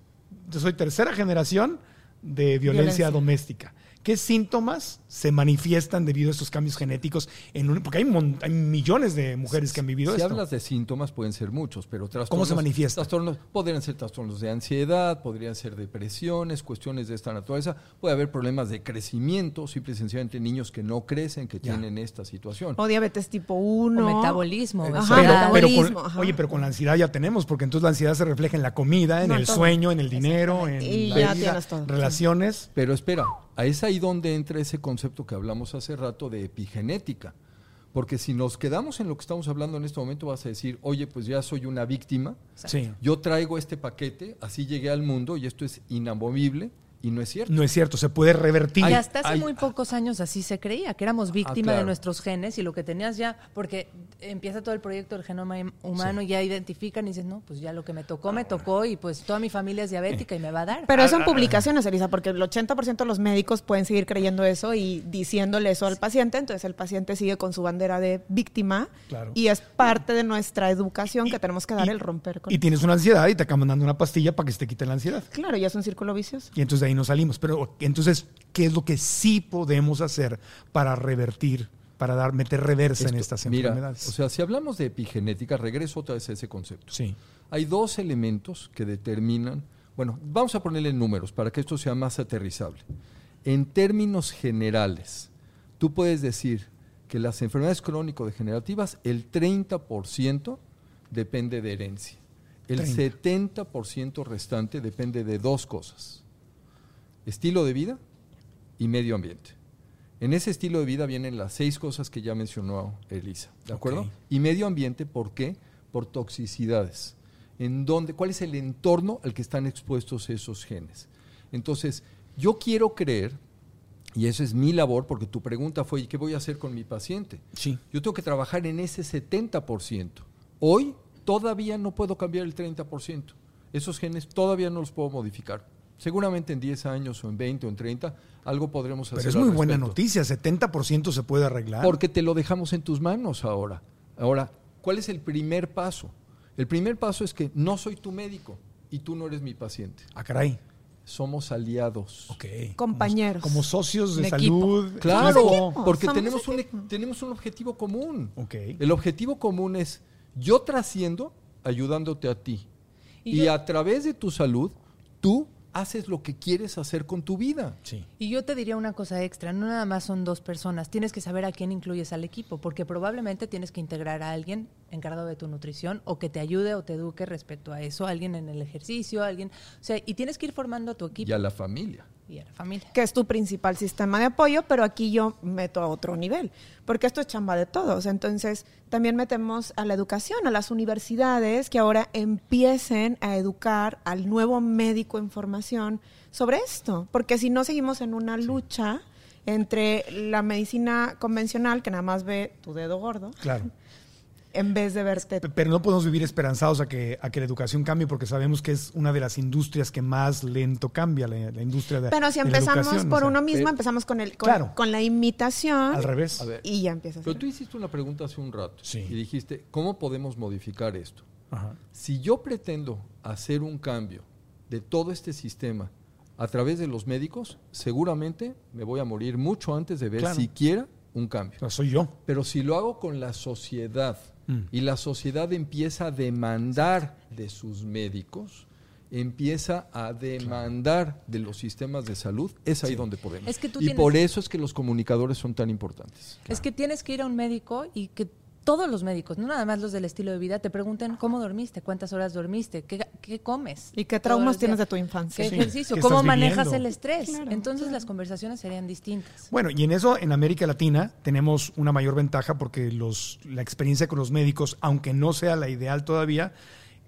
yo soy tercera generación de violencia, Violencia. doméstica. ¿Qué síntomas se manifiestan debido a estos cambios genéticos? En un- porque hay, mon- hay millones de mujeres que han vivido si esto. hablas de síntomas, pueden ser muchos, pero trastornos. ¿Cómo se manifiesta? Trastornos, podrían ser trastornos de ansiedad, podrían ser depresiones, cuestiones de esta naturaleza. Puede haber problemas de crecimiento, simple y sencillamente niños que no crecen, que Ya. tienen esta situación. O diabetes tipo 1. O metabolismo. Ajá, pero, con, ajá. oye, pero con la ansiedad ya tenemos, porque entonces la ansiedad se refleja en la comida, en No, el todo. sueño, en el dinero, en Y la ya vida, tienes todo. relaciones. Pero espera, a es ahí donde entra ese concepto que hablamos hace rato de epigenética. Porque si nos quedamos en lo que estamos hablando en este momento, vas a decir, oye, pues ya soy una víctima, Sí. yo traigo este paquete, así llegué al mundo y esto es inamovible y no es cierto. No es cierto, se puede revertir. Y hasta hace muy pocos años así se creía, que éramos víctima claro. de nuestros genes y lo que tenías ya, porque empieza todo el proyecto del genoma humano y ya identifican y dices, no, pues ya lo que me tocó, me tocó y pues toda mi familia es diabética y me va a dar. Pero Ah, eso en publicaciones, Elisa, porque el 80% de los médicos pueden seguir creyendo eso y diciéndole eso al paciente, entonces el paciente sigue con su bandera de víctima Claro. y es parte de nuestra educación Y- que tenemos que dar y- el romper con Y tienes una ansiedad y te acaban dando una pastilla para que se te quite la ansiedad. Claro, ya es un círculo vicioso. Y entonces de ahí nos salimos. Pero entonces, ¿qué es lo que sí podemos hacer para revertir, para dar, meter reversa en estas mira, enfermedades? o sea, si hablamos de epigenética, regreso otra vez a ese concepto. sí. Hay dos elementos que determinan, bueno, vamos a ponerle números para que esto sea más aterrizable. En términos generales, tú puedes decir que las enfermedades crónico-degenerativas, el 30% depende de herencia. El 30. 70% restante depende de dos cosas. Estilo de vida y medio ambiente. En ese estilo de vida vienen las seis cosas que ya mencionó Elisa, ¿de acuerdo? Y medio ambiente, ¿por qué? Por toxicidades. ¿En dónde, ¿Cuál es el entorno al que están expuestos esos genes? Entonces, yo quiero creer Y eso es mi labor, porque tu pregunta fue, ¿y qué voy a hacer con mi paciente? Sí. Yo tengo que trabajar en ese 70%. Hoy todavía no puedo cambiar el 30%. Esos genes todavía no los puedo modificar. Seguramente en 10 años o en 20 o en 30 algo podremos hacer. Pero es al muy buena noticia, 70% se puede arreglar. Porque te lo dejamos en tus manos ahora. Ahora, ¿cuál es el primer paso? El primer paso es que no soy tu médico y tú no eres mi paciente. Ah, caray. Somos aliados. Ok. Compañeros. Como, como socios de equipo. salud. Claro, porque somos tenemos un, tenemos un objetivo común. Ok. El objetivo común es yo trasciendo ayudándote a ti. Y Y, yo- a través de tu salud, tú haces lo que quieres hacer con tu vida. Sí. Y yo te diría una cosa extra, no nada más son dos personas, tienes que saber a quién incluyes al equipo, porque probablemente tienes que integrar a alguien encargado de tu nutrición o que te ayude o te eduque respecto a eso, alguien en el ejercicio, alguien, o sea, y tienes que ir formando a tu equipo Y a la familia. y a la familia. que es tu principal sistema de apoyo, pero aquí yo meto a otro nivel, porque esto es chamba de todos. Entonces, también metemos a la educación, a las universidades que ahora empiecen a educar al nuevo médico en formación sobre esto, porque si no seguimos en una lucha entre la medicina convencional, que nada más ve tu dedo gordo, Claro. En vez de verte Pero no podemos vivir esperanzados a que, a que la educación cambie porque sabemos que es una de las industrias que más lento cambia, la, la industria de Pero si de la empezamos por o sea, uno mismo, pero- empezamos con el con, Claro. con la imitación Al revés. A ver, y ya empiezas. pero tú hiciste una pregunta hace un rato Sí. y dijiste, ¿cómo podemos modificar esto? Ajá. Si yo pretendo hacer un cambio de todo este sistema a través de los médicos, seguramente me voy a morir mucho antes de ver Claro. siquiera un cambio. O sea, soy yo. Pero si lo hago con la sociedad Mm. y la sociedad empieza a demandar de sus médicos, empieza a demandar de los sistemas de salud, es ahí donde podemos. Es que tú y tienes- por eso es que los comunicadores son tan importantes. Es que tienes que ir a un médico y que todos los médicos, no nada más los del estilo de vida, te pregunten cómo dormiste, cuántas horas dormiste, qué, qué comes. ¿Y qué traumas tienes de tu infancia? ¿Qué Sí. ejercicio? ¿Qué ¿Cómo manejas viviendo? el estrés? Claro, Entonces claro. las conversaciones serían distintas. Bueno, y en eso, en América Latina, tenemos una mayor ventaja porque los, la experiencia con los médicos, aunque no sea la ideal todavía,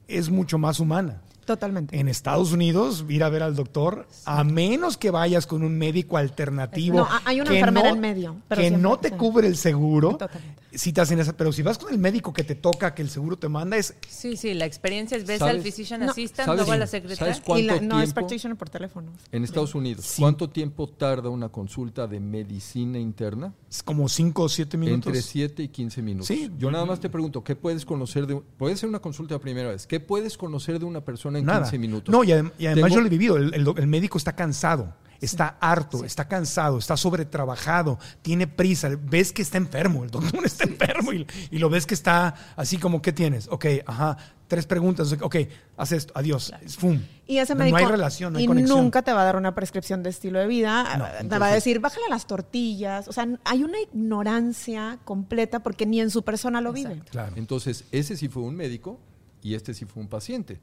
es mucho más humana. Totalmente. En Estados Unidos, ir a ver al doctor, a menos que vayas con un médico alternativo. No, hay una que enfermera no- en medio, pero que siempre, no te sí. cubre el seguro. Totalmente. Si te hacen esa, pero si vas con el médico que te toca, que el seguro te manda, es Sí, sí, la experiencia es ves ¿Sabes? al physician No. assistant, luego a la ¿Sabes secretaria. cuánto y la, no es practitioner por teléfono. En Estados Unidos, ¿cuánto tiempo tarda una consulta de medicina interna? es como 5 o 7 minutos. Entre 7 y 15 minutos. Sí. Yo nada más te pregunto, ¿qué puedes conocer de... Puede ser una consulta primera vez. ¿Qué puedes conocer de una persona en Nada. 15 minutos? No, y, adem- y además Tengo- yo lo he vivido. El, el doc- el médico está cansado, está harto, está cansado, está sobretrabajado, tiene prisa. Ves que está enfermo, el doctor está enfermo y, y lo ves que está así como, ¿qué tienes? Ok, ajá, tres preguntas. Ok, haz esto, adiós. Fum. Y ese médico no hay relación, no hay y conexión. nunca te va a dar una prescripción de estilo de vida. No, te va a decir, bájale las tortillas. O sea, hay una ignorancia completa porque ni en su persona lo vive. Claro. Entonces, ese sí fue un médico y este sí fue un paciente.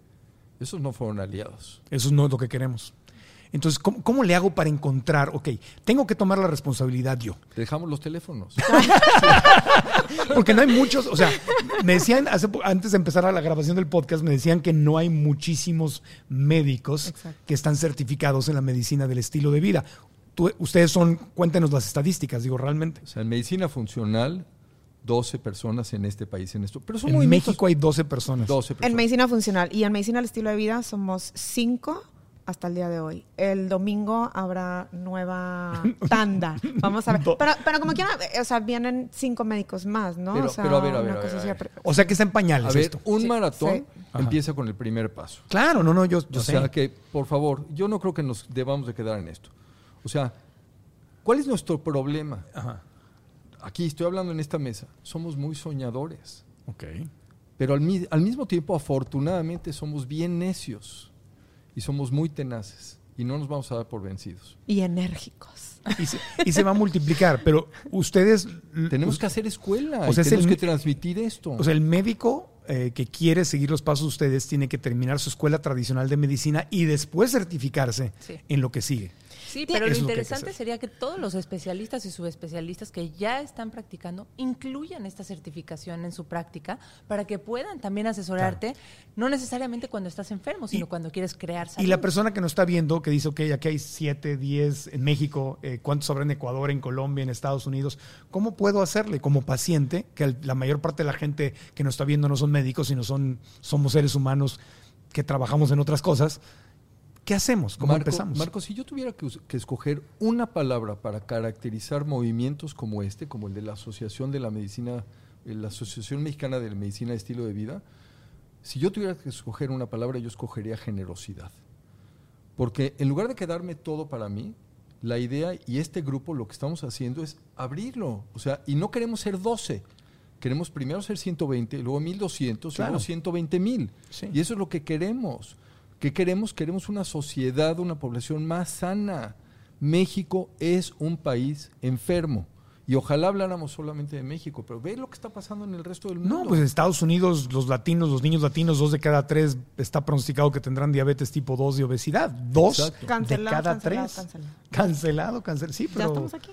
Esos no fueron aliados. Eso no es lo que queremos. Entonces, ¿cómo, cómo le hago para encontrar? Ok, tengo que tomar la responsabilidad yo. Te dejamos los teléfonos. Porque no hay muchos, o sea, me decían, hace antes de empezar a la grabación del podcast, me decían que no hay muchísimos médicos Exacto. que están certificados en la medicina del estilo de vida. Tú- ustedes son, cuéntenos las estadísticas, digo, realmente. O sea, en medicina funcional, 12 personas en este país en esto. Pero son En México hay 12 personas. 12 personas. En medicina funcional y en medicina del estilo de vida somos cinco hasta el día de hoy. El domingo habrá nueva tanda. Vamos a ver. Pero, pero como quiera, o sea, vienen cinco médicos más, ¿no? Pero- o sea, pero a ver, a ver, a a O sea que está en pañales A ver, esto. un Sí, maratón sí. Ajá. empieza con el primer paso. Claro, no, no, yo, yo o sé. sea que, por favor, yo no creo que nos debamos de quedar en esto. O sea, ¿cuál es nuestro problema? Ajá. Aquí estoy hablando en esta mesa. Somos muy soñadores. Ok. Pero al mismo tiempo, afortunadamente, somos bien necios y somos muy tenaces y no nos vamos a dar por vencidos. Y enérgicos. Y se, y se va a multiplicar, pero ustedes... Tenemos que hacer escuela O sea, y tenemos el- que transmitir esto. O sea, el médico eh, que quiere seguir los pasos de ustedes tiene que terminar su escuela tradicional de medicina y después certificarse Sí. en lo que sigue. Sí, pero lo que que interesante sería que todos los especialistas y subespecialistas que ya están practicando incluyan esta certificación en su práctica para que puedan también asesorarte, no necesariamente cuando estás enfermo, sino Y- cuando quieres crear salud. Y la persona que nos está viendo, que dice, ok, aquí hay 7, 10 en México, eh, ¿cuántos habrá en Ecuador, en Colombia, en Estados Unidos? ¿Cómo puedo hacerle como paciente, que la mayor parte de la gente que nos está viendo no son médicos, sino son, somos seres humanos que trabajamos en otras cosas? ¿Qué hacemos? ¿Cómo Marco, empezamos? Marco, si yo tuviera que, escoger una palabra para caracterizar movimientos como este, como el de la Asociación de la Medicina, eh, la Asociación Mexicana de la Medicina de Estilo de Vida, si yo tuviera que escoger una palabra, yo escogería generosidad. Porque en lugar de quedarme todo para mí, la idea y este grupo lo que estamos haciendo es abrirlo. O sea, y no queremos ser 12. Queremos primero ser 120, luego 1200, Claro. luego 120 mil. Sí. Y eso es lo que queremos. ¿Qué queremos? Queremos una sociedad, una población más sana. México es un país enfermo. Y ojalá habláramos solamente de México, pero ve lo que está pasando en el resto del mundo. No, pues en Estados Unidos, los latinos, los niños latinos, dos de cada tres está pronosticado que tendrán diabetes tipo 2 de obesidad. Dos. Cancelado, de cada cancelado, tres. cancelado. Cancelado, cancelado. Sí, pero Ya estamos aquí.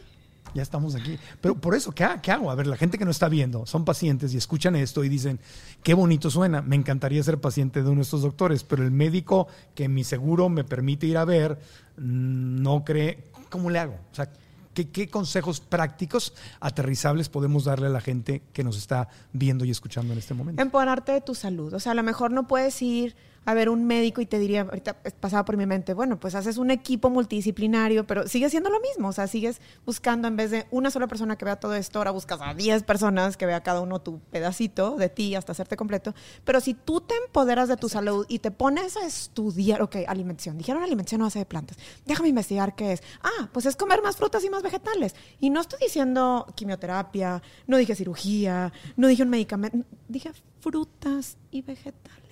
Ya estamos aquí. Pero por eso, ¿qué, qué hago? A ver, la gente que no está viendo son pacientes y escuchan esto y dicen, qué bonito suena, me encantaría ser paciente de uno de estos doctores, pero el médico que mi seguro me permite ir a ver mm, no cree, ¿cómo le hago? O sea, ¿qué, qué consejos prácticos, aterrizables podemos darle a la gente que nos está viendo y escuchando en este momento? Empoderarte de tu salud. O sea, a lo mejor no puedes ir a ver un médico y te diría, ahorita pasaba por mi mente, bueno, pues haces un equipo multidisciplinario, pero sigue siendo lo mismo. O sea, sigues buscando en vez de una sola persona que vea todo esto, ahora buscas a 10 personas que vea cada uno tu pedacito de ti hasta hacerte completo. Pero si tú te empoderas de tu salud y te pones a estudiar, ok, alimentación, dijeron alimentación a base de plantas, déjame investigar qué es. Ah, pues es comer más frutas y más vegetales. Y no estoy diciendo quimioterapia, no dije cirugía, no dije un medicamento, dije frutas y vegetales.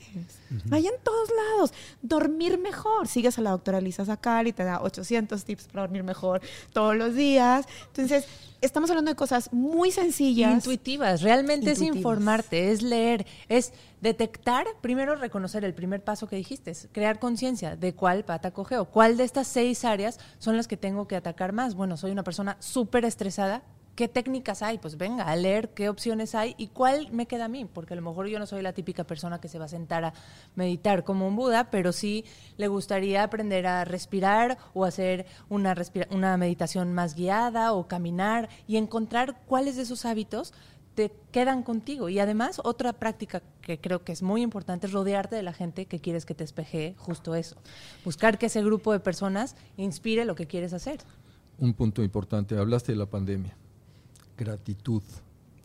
Hay en todos lados. Dormir mejor. Sigues a la doctora Lisa Sacal y te da 800 tips para dormir mejor todos los días. Entonces, estamos hablando de cosas muy sencillas. Intuitivas, realmente es informarte, es leer, es detectar, primero reconocer el primer paso que dijiste, es crear conciencia de cuál pata cogeo, cuál de estas seis áreas son las que tengo que atacar más. Bueno, soy una persona súper estresada. ¿Qué técnicas hay? Pues venga, a leer qué opciones hay y cuál me queda a mí, porque a lo mejor yo no soy la típica persona que se va a sentar a meditar como un Buda, pero sí le gustaría aprender a respirar o hacer una, respira- una meditación más guiada o caminar y encontrar cuáles de esos hábitos te quedan contigo. Y además, otra práctica que creo que es muy importante es rodearte de la gente que quieres que te espeje justo eso. Buscar que ese grupo de personas inspire lo que quieres hacer. Un punto importante, hablaste de la pandemia. Gratitud.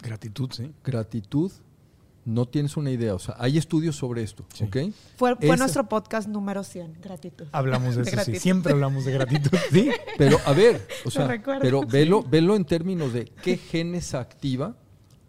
Gratitud, sí. Gratitud, no tienes una idea. O sea, hay estudios sobre esto, Sí. ¿ok? Fue, fue Esa- nuestro podcast número 100. Gratitud. Hablamos de De eso, sí. Siempre hablamos de gratitud, ¿sí? Pero, a ver, o sea, pero velo, velo en términos de qué genes activa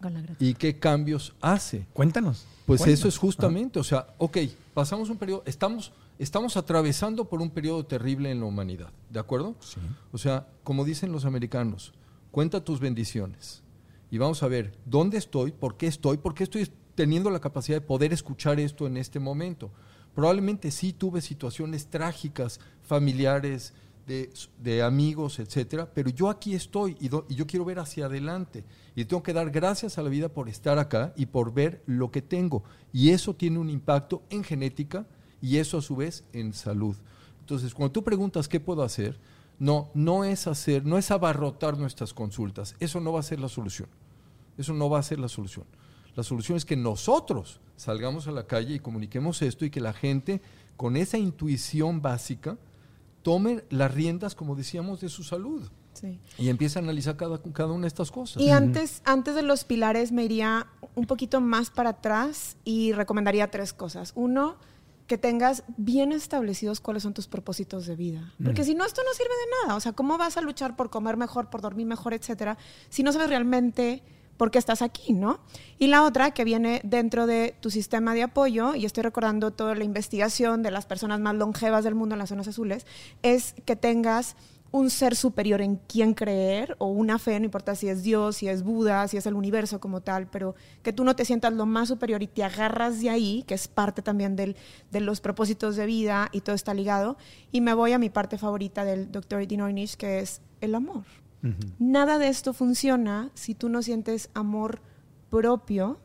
Con la gratitud. y qué cambios hace. Cuéntanos. Pues cuéntanos. eso es justamente, o sea, ok, pasamos un periodo, estamos, estamos atravesando por un periodo terrible en la humanidad, ¿de acuerdo? Sí. O sea, como dicen los americanos, cuenta tus bendiciones. Y vamos a ver dónde estoy, por qué estoy, por qué estoy teniendo la capacidad de poder escuchar esto en este momento. Probablemente sí tuve situaciones trágicas, familiares, de, amigos, etcétera, pero yo aquí estoy y, y yo quiero ver hacia adelante. Y tengo que dar gracias a la vida por estar acá y por ver lo que tengo. Y eso tiene un impacto en genética y eso a su vez en salud. Entonces, cuando tú preguntas qué puedo hacer, no, no es hacer, no es abarrotar nuestras consultas. Eso no va a ser la solución. Eso no va a ser la solución. La solución es que nosotros salgamos a la calle y comuniquemos esto y que la gente con esa intuición básica tome las riendas, como decíamos, de su salud Sí. y empiece a analizar cada, cada una de estas cosas. Y antes, antes de los pilares me iría un poquito más para atrás y recomendaría tres cosas. Uno, que tengas bien establecidos cuáles son tus propósitos de vida. Porque si no, esto no sirve de nada. O sea, ¿cómo vas a luchar por comer mejor, por dormir mejor, etcétera, si no sabes realmente por qué estás aquí, ¿no? Y la otra, que viene dentro de tu sistema de apoyo, y estoy recordando toda la investigación de las personas más longevas del mundo en las zonas azules, es que tengas un ser superior en quien creer o una fe, no importa si es Dios, si es Buda, si es el universo como tal, pero que tú no te sientas lo más superior y te agarras de ahí, que es parte también del, de los propósitos de vida y todo está ligado. Y me voy a mi parte favorita del Dr. Dinoinish, que es el amor. Nada de esto funciona si tú no sientes amor propio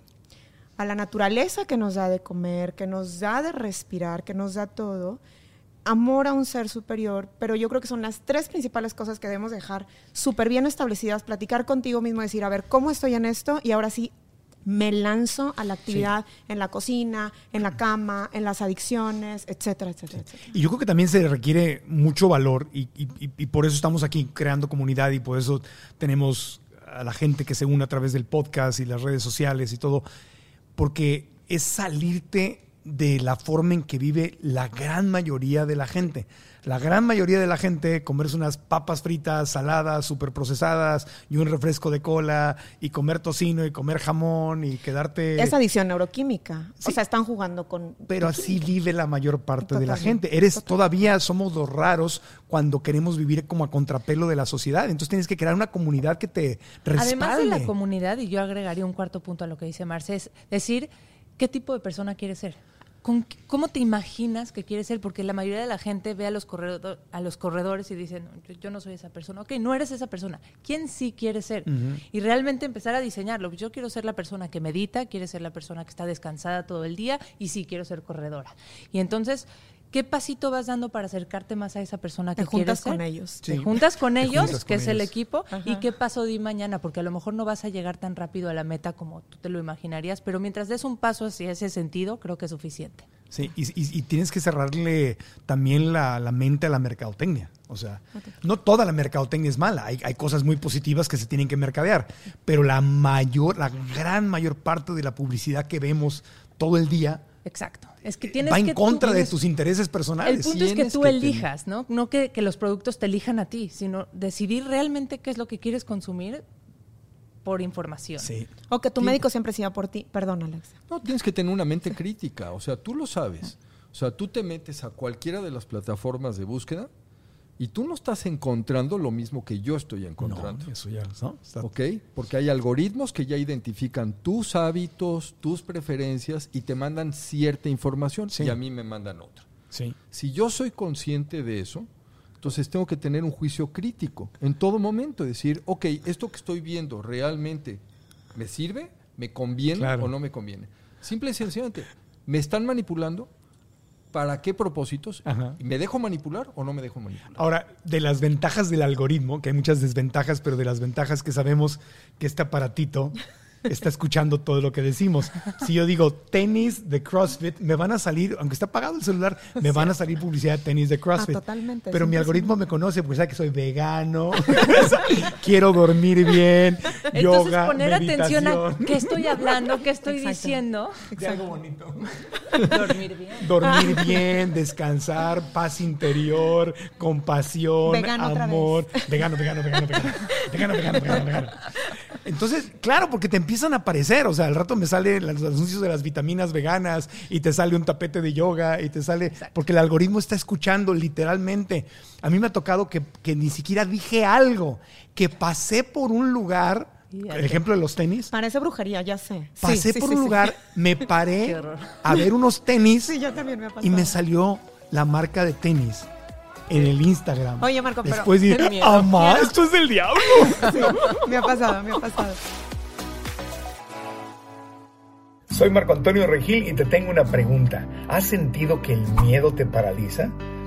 a la naturaleza que nos da de comer, que nos da de respirar, que nos da todo amor a un ser superior, pero yo creo que son las tres principales cosas que debemos dejar súper bien establecidas, platicar contigo mismo, decir, a ver, ¿cómo estoy en esto? Y ahora sí, me lanzo a la actividad en la cocina, en la cama, en las adicciones, etcétera, etcétera, etcétera. Y yo creo que también se requiere mucho valor y- y- y por eso estamos aquí creando comunidad y por eso tenemos a la gente que se une a través del podcast y las redes sociales y todo, porque es salirte de la forma en que vive la gran mayoría de la gente. La gran mayoría de la gente comerse unas papas fritas, saladas, super procesadas y un refresco de cola y comer tocino y comer jamón y quedarte... Es adicción neuroquímica. Sí. O sea, están jugando con... Pero así vive la mayor parte de la gente. Eres total. todavía somos los raros cuando queremos vivir como a contrapelo de la sociedad. Entonces tienes que crear una comunidad que te respalde. Además de la comunidad, y yo agregaría un cuarto punto a lo que dice Marce, es decir qué tipo de persona quieres ser. ¿Con ¿Cómo te imaginas que quieres ser? Porque la mayoría de la gente ve a los, corredo- a los corredores y dicen, "No, yo, yo no soy esa persona. Ok, no eres esa persona. ¿Quién sí quieres ser? Y realmente empezar a diseñarlo. Yo quiero ser la persona que medita, quiero ser la persona que está descansada todo el día y sí quiero ser corredora. Y entonces, ¿qué pasito vas dando para acercarte más a esa persona que Te juntas ser? con ellos. Te juntas con ellos, juntas que con es el equipo, y qué paso di mañana, porque a lo mejor no vas a llegar tan rápido a la meta como tú te lo imaginarías, pero mientras des un paso hacia ese sentido, creo que es suficiente. Sí, y, y- y tienes que cerrarle también la, la mente a la mercadotecnia. O sea, no toda la mercadotecnia es mala. Hay, hay cosas muy positivas que se tienen que mercadear. Pero la mayor, la gran mayor parte de la publicidad que vemos todo el día Exacto. Es que tienes va en que contra de tus intereses El personales. punto es que tú que elijas, ¿no? No que, que los productos te elijan a ti, sino decidir realmente qué es lo que quieres consumir por información. Sí. O que tu médico siempre siga por ti. Perdón, Alex. No, tienes que tener una mente crítica, o sea, tú lo sabes. O sea, tú te metes a cualquiera de las plataformas de búsqueda y tú no estás encontrando lo mismo que yo estoy encontrando. No, eso ya, ¿no? Está- ¿Ok? Porque hay algoritmos que ya identifican tus hábitos, tus preferencias y te mandan cierta información Sí. y a mí me mandan otra. Sí. Si yo soy consciente de eso, entonces tengo que tener un juicio crítico en todo momento. Decir, ok, esto que estoy viendo realmente me sirve, me conviene Claro. o no me conviene. Simple y sencillamente, ¿me están manipulando? ¿Para qué propósitos? Ajá. ¿Me dejo manipular o no me dejo manipular? Ahora, de las ventajas del algoritmo, que hay muchas desventajas, pero de las ventajas que sabemos que este aparatito está escuchando todo lo que decimos. Si yo digo tenis de CrossFit, me van a salir, aunque está apagado el celular, me van a salir publicidad de tenis de CrossFit. Ah, totalmente, Pero mi 100%. algoritmo me conoce, pues sabe que soy vegano, quiero dormir bien, Entonces yoga, poner atención a qué estoy hablando, qué estoy Exacto. diciendo, De algo bonito. dormir bien. Dormir bien, descansar, paz interior, compasión, Vegano amor. Vegano, vegano, vegano, vegano. Vegano, vegano, vegano, vegano. Entonces, claro, porque te empiezan a aparecer. O sea, al rato me salen los anuncios de las vitaminas veganas y te sale un tapete de yoga y te sale. Porque el algoritmo está escuchando literalmente. A mí me ha tocado que, que ni siquiera dije algo, que pasé por un lugar. El ejemplo de los tenis. Parece brujería, ya sé. Pasé sí, por sí, un lugar, me paré a ver unos tenis también me ha y me salió la marca de tenis en el Instagram. Oye, Marco, pero- Después miedo. ¡Amá, esto es del diablo! Sí, me ha pasado, me ha pasado. Soy Marco Antonio Regil y te tengo una pregunta. ¿Has sentido que el miedo te paraliza?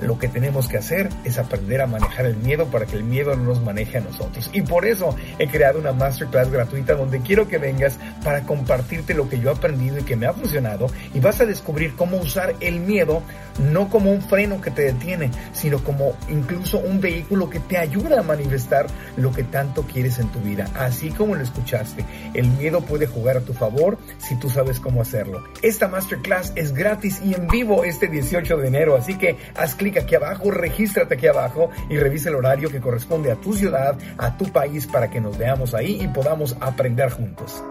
lo que tenemos que hacer es aprender a manejar el miedo para que el miedo no nos maneje a nosotros. Y por eso he creado una masterclass gratuita donde quiero que vengas para compartirte lo que yo he aprendido y que me ha funcionado y vas a descubrir cómo usar el miedo no como un freno que te detiene, sino como incluso un vehículo que te ayuda a manifestar lo que tanto quieres en tu vida. Así como lo escuchaste, el miedo puede jugar a tu favor si tú sabes cómo hacerlo. Esta masterclass es gratis y en vivo este 18 de enero, así que haz clic aquí abajo, regístrate aquí abajo y revisa el horario que corresponde a tu ciudad, a tu país para que nos veamos ahí y podamos aprender juntos.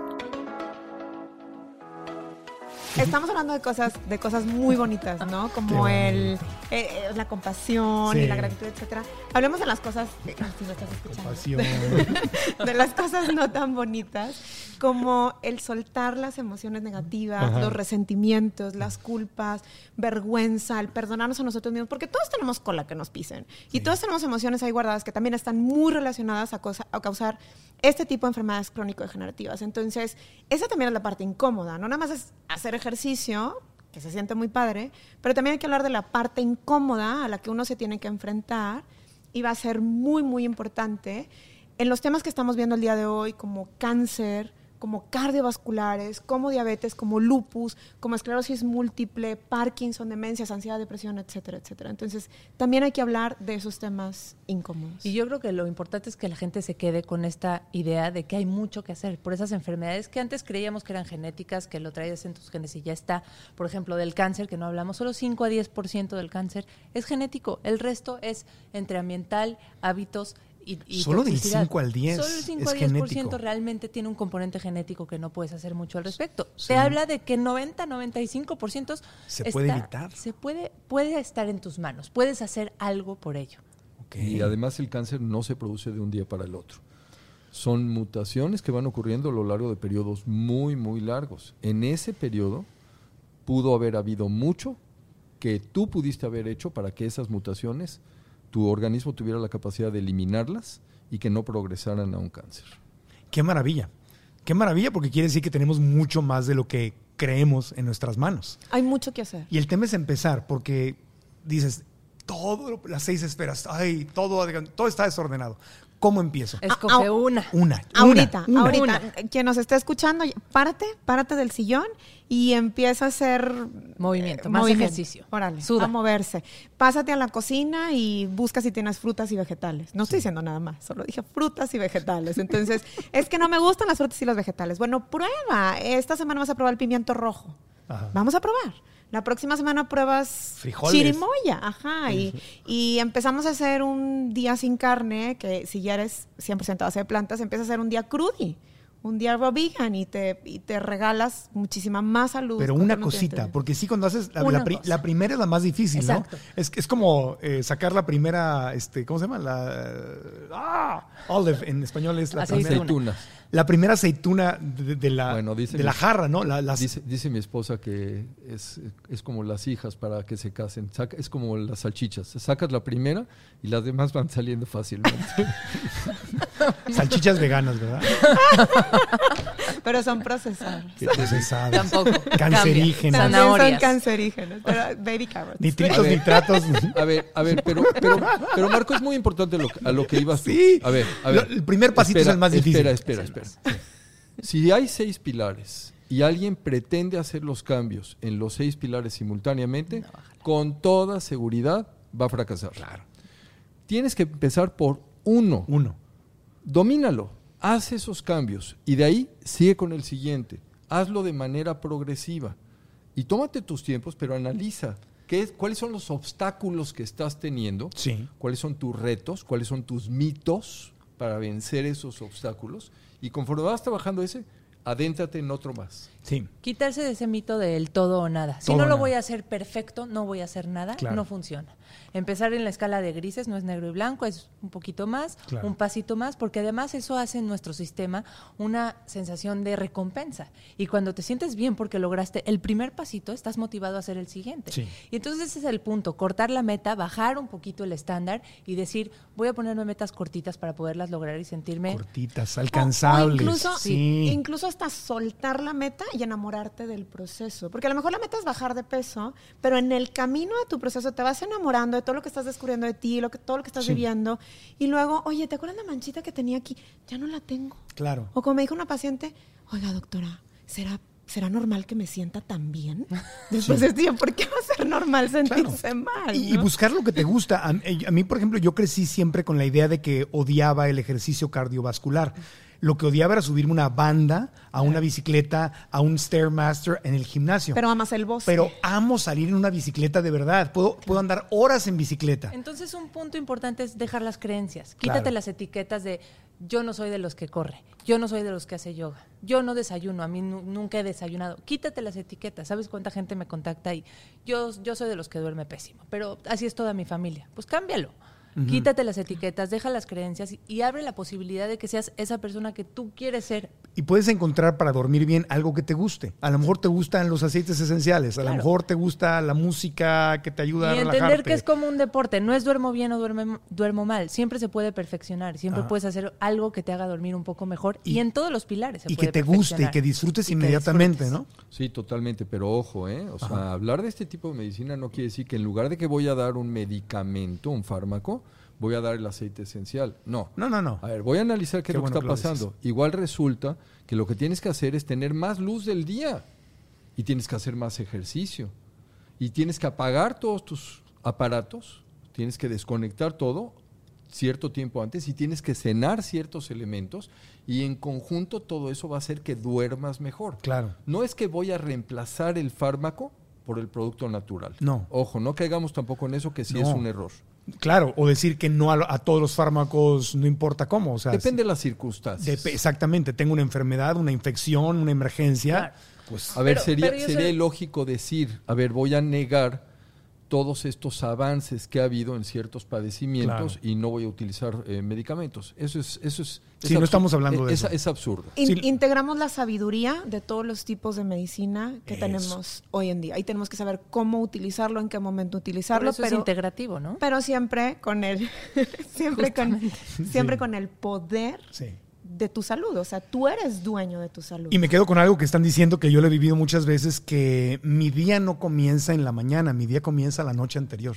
Estamos hablando de cosas, de cosas muy bonitas, ¿no? Como el, eh, eh, la compasión y Sí. la gratitud, etcétera. Hablemos de las cosas, eh, si estás escuchando. De las cosas no tan bonitas, como el soltar las emociones negativas, Ajá. los resentimientos, las culpas, vergüenza, el perdonarnos a nosotros mismos, porque todos tenemos cola que nos pisen y todos tenemos emociones ahí guardadas que también están muy relacionadas a, cosa- a causar este tipo de enfermedades crónico-degenerativas. Entonces, esa también es la parte incómoda, no nada más es hacer ejercicio, que se siente muy padre, pero también hay que hablar de la parte incómoda a la que uno se tiene que enfrentar y va a ser muy, muy importante en los temas que estamos viendo el día de hoy, como cáncer, como cardiovasculares, como diabetes, como lupus, como esclerosis múltiple, Parkinson, demencias, ansiedad, depresión, etcétera, etcétera. Entonces, también hay que hablar de esos temas incómodos. Y yo creo que lo importante es que la gente se quede con esta idea de que hay mucho que hacer por esas enfermedades que antes creíamos que eran genéticas, que lo traías en tus genes y ya está. Por ejemplo, del cáncer, que no hablamos, solo 5 a 10% del cáncer es genético. El resto es entre ambiental, hábitos y, y Solo del toxicidad. 5 al 10 Solo el 5 es a 10% genético. realmente tiene un componente genético que no puedes hacer mucho al respecto. Sí. Te habla de que 90, 95% Se puede evitar. Se puede, puede estar en tus manos. Puedes hacer algo por ello. Y además el cáncer no se produce de un día para el otro. Son mutaciones que van ocurriendo a lo largo de periodos muy, muy largos. En ese periodo pudo haber habido mucho que tú pudiste haber hecho para que esas mutaciones, tu organismo tuviera la capacidad de eliminarlas y que no progresaran a un cáncer. Qué maravilla. Qué maravilla porque quiere decir que tenemos mucho más de lo que creemos en nuestras manos. Hay mucho que hacer. Y el tema es empezar porque dices, todo, las seis esferas, ay, todo, todo está desordenado. ¿Cómo empiezo? Escoge ah, una. Una. Ahorita, una, ahorita, Una. quien nos esté escuchando, párate, párate del sillón y empieza a hacer Movimiento, eh, más ejercicio. Órale, Suda. a moverse. Pásate a la cocina y busca si tienes frutas y vegetales. No estoy diciendo nada más, solo dije frutas y vegetales. Entonces, es que no me gustan las frutas y los vegetales. Bueno, prueba. Esta semana vas a probar el pimiento rojo. Ajá. Vamos a probar. La próxima semana pruebas Frijoles. chirimoya, ajá, y, y empezamos a hacer un día sin carne, que si ya eres 100% a base de plantas, empieza a hacer un día crudi, un día vegan y te, y te regalas muchísima más salud. Pero una cosita, porque sí, cuando haces la, Una la pri- cosa. la primera es la más difícil, Exacto. ¿no? Es, es como eh, sacar la primera, este, ¿cómo se llama? La ah, olive en español es la Aceituna. primera. Aceitunas. La primera aceituna de, de la, Bueno, dice de la jarra, ¿no? La, las- Dice, dice mi esposa que es, es como las hijas para que se casen. Saca- es como las salchichas. Sacas la primera y las demás van saliendo fácilmente. salchichas veganas, ¿verdad? Pero son procesadas. Procesadas. Tampoco. Cancerígenas. Cambia. También son cancerígenos. Pero baby carrots. Nitritos, A ver. nitratos. A ver, a ver, pero, pero, pero Marco, es muy importante lo a lo que ibas tú. Sí. A ver, a ver. Lo- el primer pasito es el más difícil. Espera, espera, espera. Si hay seis pilares y alguien pretende hacer los cambios en los seis pilares simultáneamente, con toda seguridad va a fracasar. Claro. Tienes que empezar por uno. Uno. Domínalo, haz esos cambios y de ahí sigue con el siguiente. Hazlo de manera progresiva y tómate tus tiempos, pero analiza qué es, cuáles son los obstáculos que estás teniendo, Sí. cuáles son tus retos, cuáles son tus mitos para vencer esos obstáculos y conforme vas trabajando ese, adéntrate en otro más. Sí. Quitarse de ese mito del todo o nada. Si Todo no lo nada. voy a hacer perfecto, no voy a hacer nada, Claro. no funciona. Empezar en la escala de grises no es negro y blanco, es un poquito más, Claro. un pasito más, porque además eso hace en nuestro sistema una sensación de recompensa. Y cuando te sientes bien porque lograste el primer pasito, estás motivado a hacer el siguiente. Sí. Y entonces ese es el punto, cortar la meta, bajar un poquito el estándar y decir, voy a ponerme metas cortitas para poderlas lograr y sentirme... Cortitas, O- o alcanzables. incluso, sí. incluso hasta soltar la meta y enamorarte del proceso. Porque a lo mejor la meta es bajar de peso, pero en el camino de tu proceso te vas enamorando de todo lo que estás descubriendo de ti, lo que, todo lo que estás Sí. viviendo. Y luego, oye, ¿te acuerdas la manchita que tenía aquí? Ya no la tengo. Claro. O como me dijo una paciente, oiga, doctora, ¿será, ¿será normal que me sienta tan bien? Después de este ¿por qué va a ser normal sentirse mal? Y, y no? buscar lo que te gusta. A, a mí, por ejemplo, yo crecí siempre con la idea de que odiaba el ejercicio cardiovascular. Lo que odiaba era subirme una banda, a una bicicleta, a un Stairmaster en el gimnasio. Pero amas el bosque. Pero amo salir en una bicicleta de verdad. Puedo, puedo andar horas en bicicleta. Entonces un punto importante es dejar las creencias. Claro. Quítate las etiquetas de yo no soy de los que corre, yo no soy de los que hace yoga, yo no desayuno, a mí nu- nunca he desayunado. Quítate las etiquetas. ¿Sabes cuánta gente me contacta y yo, yo soy de los que duerme pésimo? Pero así es toda mi familia. Pues cámbialo. Quítate las etiquetas, deja las creencias y, y abre la posibilidad de que seas esa persona que tú quieres ser. Y puedes encontrar para dormir bien algo que te guste. A lo mejor te gustan los aceites esenciales, a lo mejor te gusta la música que te ayuda Y a entender relajarte. que es como un deporte, no es duermo bien o duerme, duermo mal, siempre se puede perfeccionar, siempre Ajá. puedes hacer algo que te haga dormir un poco mejor y, Y- en todos los pilares. Se y puede que te guste y que disfrutes Y que inmediatamente, disfrutes. ¿no? Sí, totalmente, pero ojo, ¿eh? O sea, hablar de este tipo de medicina no quiere decir que en lugar de que voy a dar un medicamento, un fármaco, voy a dar el aceite esencial. No. No, no, no. A ver, voy a analizar qué, Qué es lo que bueno está que lo pasando. Igual resulta que lo que tienes que hacer es tener más luz del día y tienes que hacer más ejercicio y tienes que apagar todos tus aparatos, tienes que desconectar todo cierto tiempo antes y tienes que cenar ciertos elementos y en conjunto todo eso va a hacer que duermas mejor. Claro. No es que voy a reemplazar el fármaco por el producto natural. No. Ojo, no caigamos tampoco en eso que sí No. es un error. Claro, o decir que no a, a todos los fármacos, no importa cómo. O sea, Depende de las circunstancias. Exactamente, tengo una enfermedad, una infección, una emergencia. Claro. Pues A ver, Pero- sería, pero sería ilógico decir, a ver, voy a negar todos estos avances que ha habido en ciertos padecimientos Claro. y no voy a utilizar eh, medicamentos. Eso es, eso es. Sí, es no absur- estamos hablando de es, eso. Es absurdo. In- Sí. Integramos la sabiduría de todos los tipos de medicina que Eso. tenemos hoy en día. Y tenemos que saber cómo utilizarlo, en qué momento Por utilizarlo, eso es pero, integrativo, ¿no? pero siempre con el siempre con, siempre Sí. con el poder sí. De tu salud. O sea, tú eres dueño de tu salud. Y me quedo con algo que están diciendo que yo lo he vivido muchas veces, que mi día no comienza en la mañana, mi día comienza la noche anterior.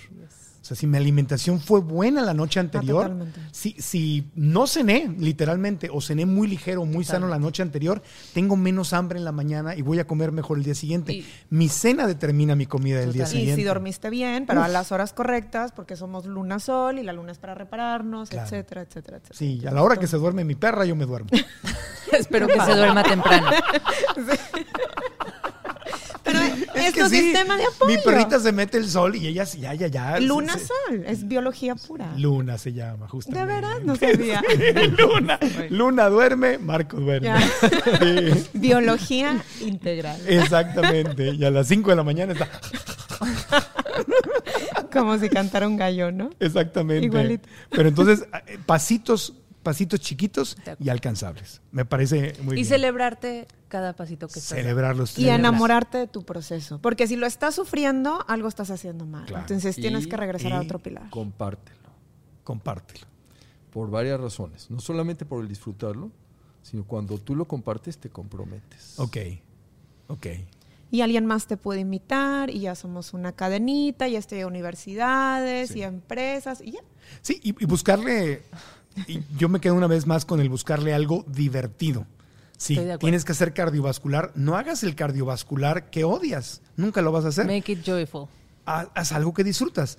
Sea, si mi alimentación fue buena la noche anterior, totalmente. si, si no cené literalmente o cené muy ligero, muy sano la noche anterior, tengo menos hambre en la mañana y voy a comer mejor el día siguiente. Y- mi cena determina mi comida del día Total. y siguiente. si dormiste bien, pero a las horas correctas, porque somos luna sol y la luna es para repararnos, Claro. etcétera, etcétera, etcétera. Sí, a la hora que se duerme mi perra, yo me duermo. Espero que se duerma temprano. Pero Es es que tu sí, sistema de apoyo. Mi perrita se mete el sol y ella ya, ya, ya. Luna se- se- sol, es biología pura. Luna se llama, justamente. De verdad, no sabía. Luna. Luna duerme, Marco duerme. Sí, Biología integral. exactamente. Y a las 5 de la mañana está. Como si cantara un gallo, ¿no? Exactamente. Igualito. Pero entonces, eh, pasitos, pasitos chiquitos y alcanzables. Me parece muy Y bien. celebrarte cada pasito que estás dando. Celebrarlos. Y enamorarte de tu proceso. Porque si lo estás sufriendo, algo estás haciendo mal. Claro. Entonces tienes Y- que regresar a otro pilar. Compártelo. Compártelo. Por varias razones. No solamente por el disfrutarlo, sino cuando tú lo compartes te comprometes. Ok. Ok. Y alguien más te puede invitar, y ya somos una cadenita, y ya estoy a universidades y a empresas, y ya. Sí, y, y buscarle. y yo me quedo una vez más con el buscarle algo divertido. Acuerdo. tienes que hacer cardiovascular, no hagas el cardiovascular que odias. Nunca lo vas a hacer. Make it joyful. haz, algo que disfrutas.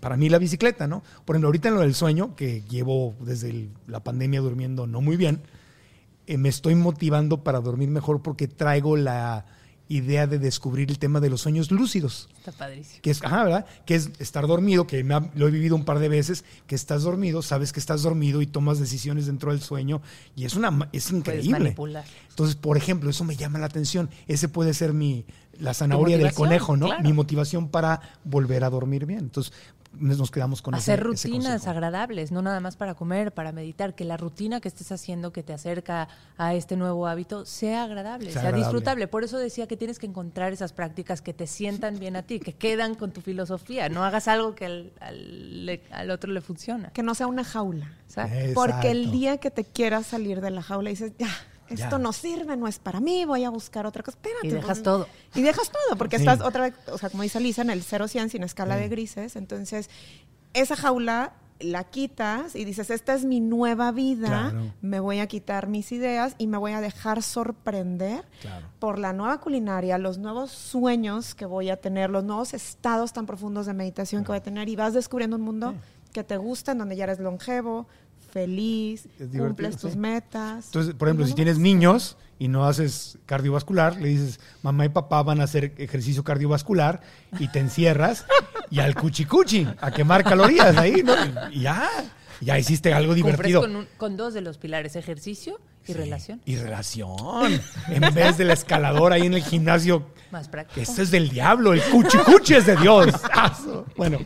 Para mí la bicicleta, ¿no? Por ejemplo, ahorita en lo del sueño, que llevo desde el- la pandemia durmiendo no muy bien, eh, me estoy motivando para dormir mejor porque traigo la idea de descubrir el tema de los sueños lúcidos. Está padrísimo. Que es, ajá, ¿verdad? Que es estar dormido, que me ha- lo he vivido un par de veces, que estás dormido, sabes que estás dormido y tomas decisiones dentro del sueño y es una es increíble. Entonces, por ejemplo, eso me llama la atención. Ese puede ser mi la zanahoria del conejo, ¿no? claro. Mi motivación para volver a dormir bien. Entonces, nos quedamos con Hacer ese- rutinas agradables, no nada más para comer, para meditar, que la rutina que estés haciendo que te acerca a este nuevo hábito sea agradable, Sea sea, agradable. disfrutable. Por eso decía que tienes que encontrar esas prácticas que te sientan bien a ti, que quedan con tu filosofía. No hagas algo que al, al- le- al otro le funciona. Que no sea una jaula. Porque el día que te quieras salir de la jaula dices, ya, esto Ya. no sirve, no es para mí, voy a buscar otra cosa. Espérate. Y dejas pues, todo. Y dejas todo, porque Sí. estás otra vez, o sea, como dice Lisa, en el 0-100 sin escala de grises. Entonces, esa jaula la quitas y dices, esta es mi nueva vida, Claro. me voy a quitar mis ideas y me voy a dejar sorprender Claro. por la nueva culinaria, los nuevos sueños que voy a tener, los nuevos estados tan profundos de meditación que voy a tener y vas descubriendo un mundo que te gusta, en donde ya eres longevo, feliz, cumples tus sí. metas. Entonces, por ejemplo, si tienes niños y no haces cardiovascular, le dices, mamá y papá van a hacer ejercicio cardiovascular y te encierras y al cuchicuchi, a quemar calorías ahí, ¿no? Y ya, ya hiciste algo divertido. Con, un- con dos de los pilares, ejercicio y relación. Y relación. En vez de la escaladora ahí en el gimnasio. Más práctico. Este es del diablo, el cuchicuchi es de Dios. Bueno,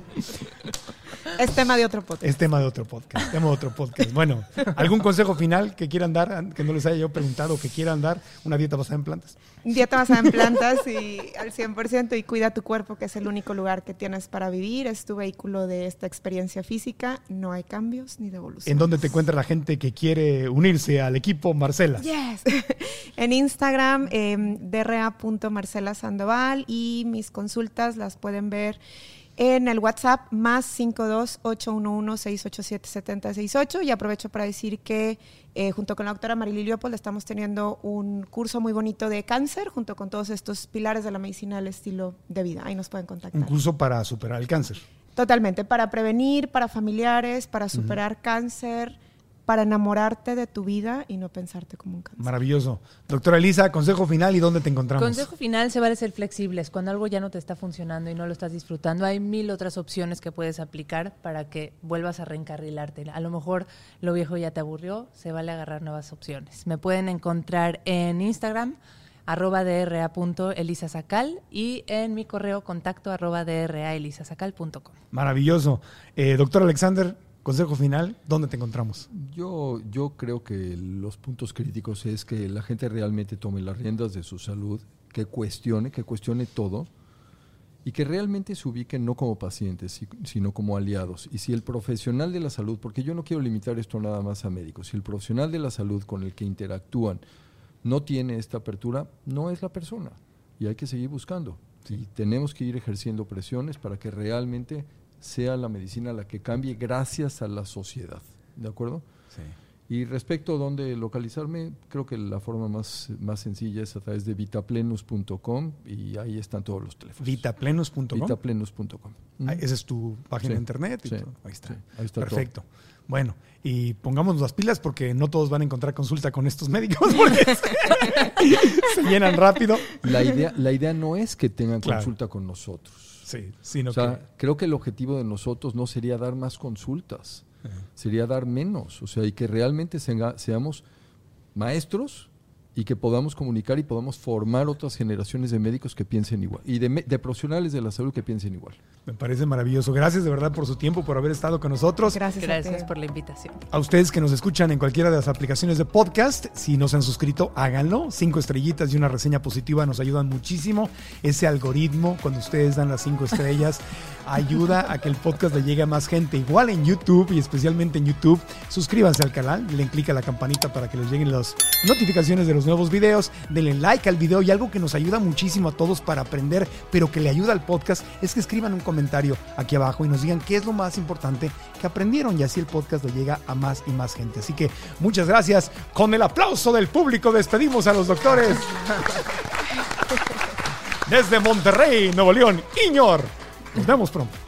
Es tema de otro podcast. es tema de otro podcast. Tema de otro podcast. Bueno, ¿algún consejo final que quieran dar, que no les haya yo preguntado, que quieran dar? Una dieta basada en plantas. Dieta basada en plantas y al 100% y cuida tu cuerpo, que es el único lugar que tienes para vivir. Es tu vehículo de esta experiencia física. No hay cambios ni devolución. ¿En dónde te encuentra la gente que quiere unirse al equipo Marcela? Yes. en Instagram, eh, dra.marcela Sandoval y mis consultas las pueden ver en el WhatsApp más 52811-687-7068 y aprovecho para decir que eh, junto con la doctora Marily Leopold estamos teniendo un curso muy bonito de cáncer junto con todos estos pilares de la medicina del estilo de vida. Ahí nos pueden contactar. Un curso para superar el cáncer. Totalmente, para prevenir, para familiares, para superar cáncer, para enamorarte de tu vida y no pensarte como un cáncer. Maravilloso. Doctora Elisa, consejo final y dónde te encontramos. Consejo final, se vale ser flexibles. Cuando algo ya no te está funcionando y no lo estás disfrutando, hay mil otras opciones que puedes aplicar para que vuelvas a reencarrilarte. A lo mejor lo viejo ya te aburrió, se vale agarrar nuevas opciones. Me pueden encontrar en Instagram, arroba dra.elisasacal y en mi correo contacto arroba draelisasacal.com. Maravilloso. Eh, doctor Alexander, consejo final, ¿dónde te encontramos? Yo, yo creo que los puntos críticos es que la gente realmente tome las riendas de su salud, que cuestione, que cuestione todo y que realmente se ubiquen no como pacientes, si- sino como aliados. Y si el profesional de la salud, porque yo no quiero limitar esto nada más a médicos, si el profesional de la salud con el que interactúan no tiene esta apertura, no es la persona. Y hay que seguir buscando. Y tenemos que ir ejerciendo presiones para que realmente sea la medicina la que cambie gracias a la sociedad. ¿De acuerdo? Sí. Y respecto a dónde localizarme, creo que la forma más, más sencilla es a través de vitaplenus.com y ahí están todos los teléfonos. Vitaplenos.com. Vitaplenus.com. Ah, Esa es tu página Sí, de internet. y sí. Ahí está. sí, ahí está Perfecto. Bueno, y pongámonos las pilas porque no todos van a encontrar consulta con estos médicos porque se, se llenan rápido. La idea, la idea no es que tengan Claro. consulta con nosotros. Sí, sino O sea, que creo que el objetivo de nosotros no sería dar más consultas, sería dar menos. O sea, y que realmente seamos maestros y que podamos comunicar y podamos formar otras generaciones de médicos que piensen igual y de, profesionales de la salud que piensen igual. me parece maravilloso. Gracias de verdad por su tiempo, por haber estado con nosotros. Gracias, Gracias por la invitación. A ustedes que nos escuchan en cualquiera de las aplicaciones de podcast, si no se han suscrito, háganlo. Cinco estrellitas y una reseña positiva nos ayudan muchísimo. Ese algoritmo, cuando ustedes dan las cinco estrellas, ayuda a que el podcast le llegue a más gente. Igual en YouTube y especialmente en YouTube, suscríbanse al canal, den clic a la campanita para que les lleguen las notificaciones de los nuevos videos, denle like al video y algo que nos ayuda muchísimo a todos para aprender, pero que le ayuda al podcast, es que escriban un comentario aquí abajo y nos digan qué es lo más importante que aprendieron y así el podcast le llega a más y más gente. Así que muchas gracias. Con el aplauso del público despedimos a los doctores. Desde Monterrey, Nuevo León, Iñor. Nos vemos pronto.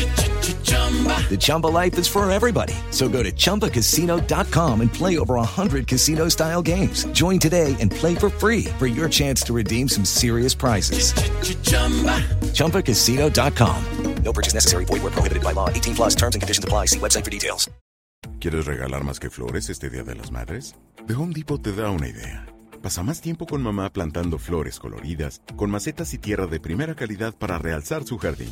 The Chumba life is for everybody. So go to ChumbaCasino.com and play over 100 casino style games. Join today and play for free for your chance to redeem some serious prizes. ChumbaCasino.com. No purchase necessary. Void where prohibited by law. 18 plus terms and conditions apply. See website for details. ¿Quieres regalar más que flores este Día de las Madres? The Home Depot te da una idea. Pasa más tiempo con mamá plantando flores coloridas, con macetas y tierra de primera calidad para realzar su jardín.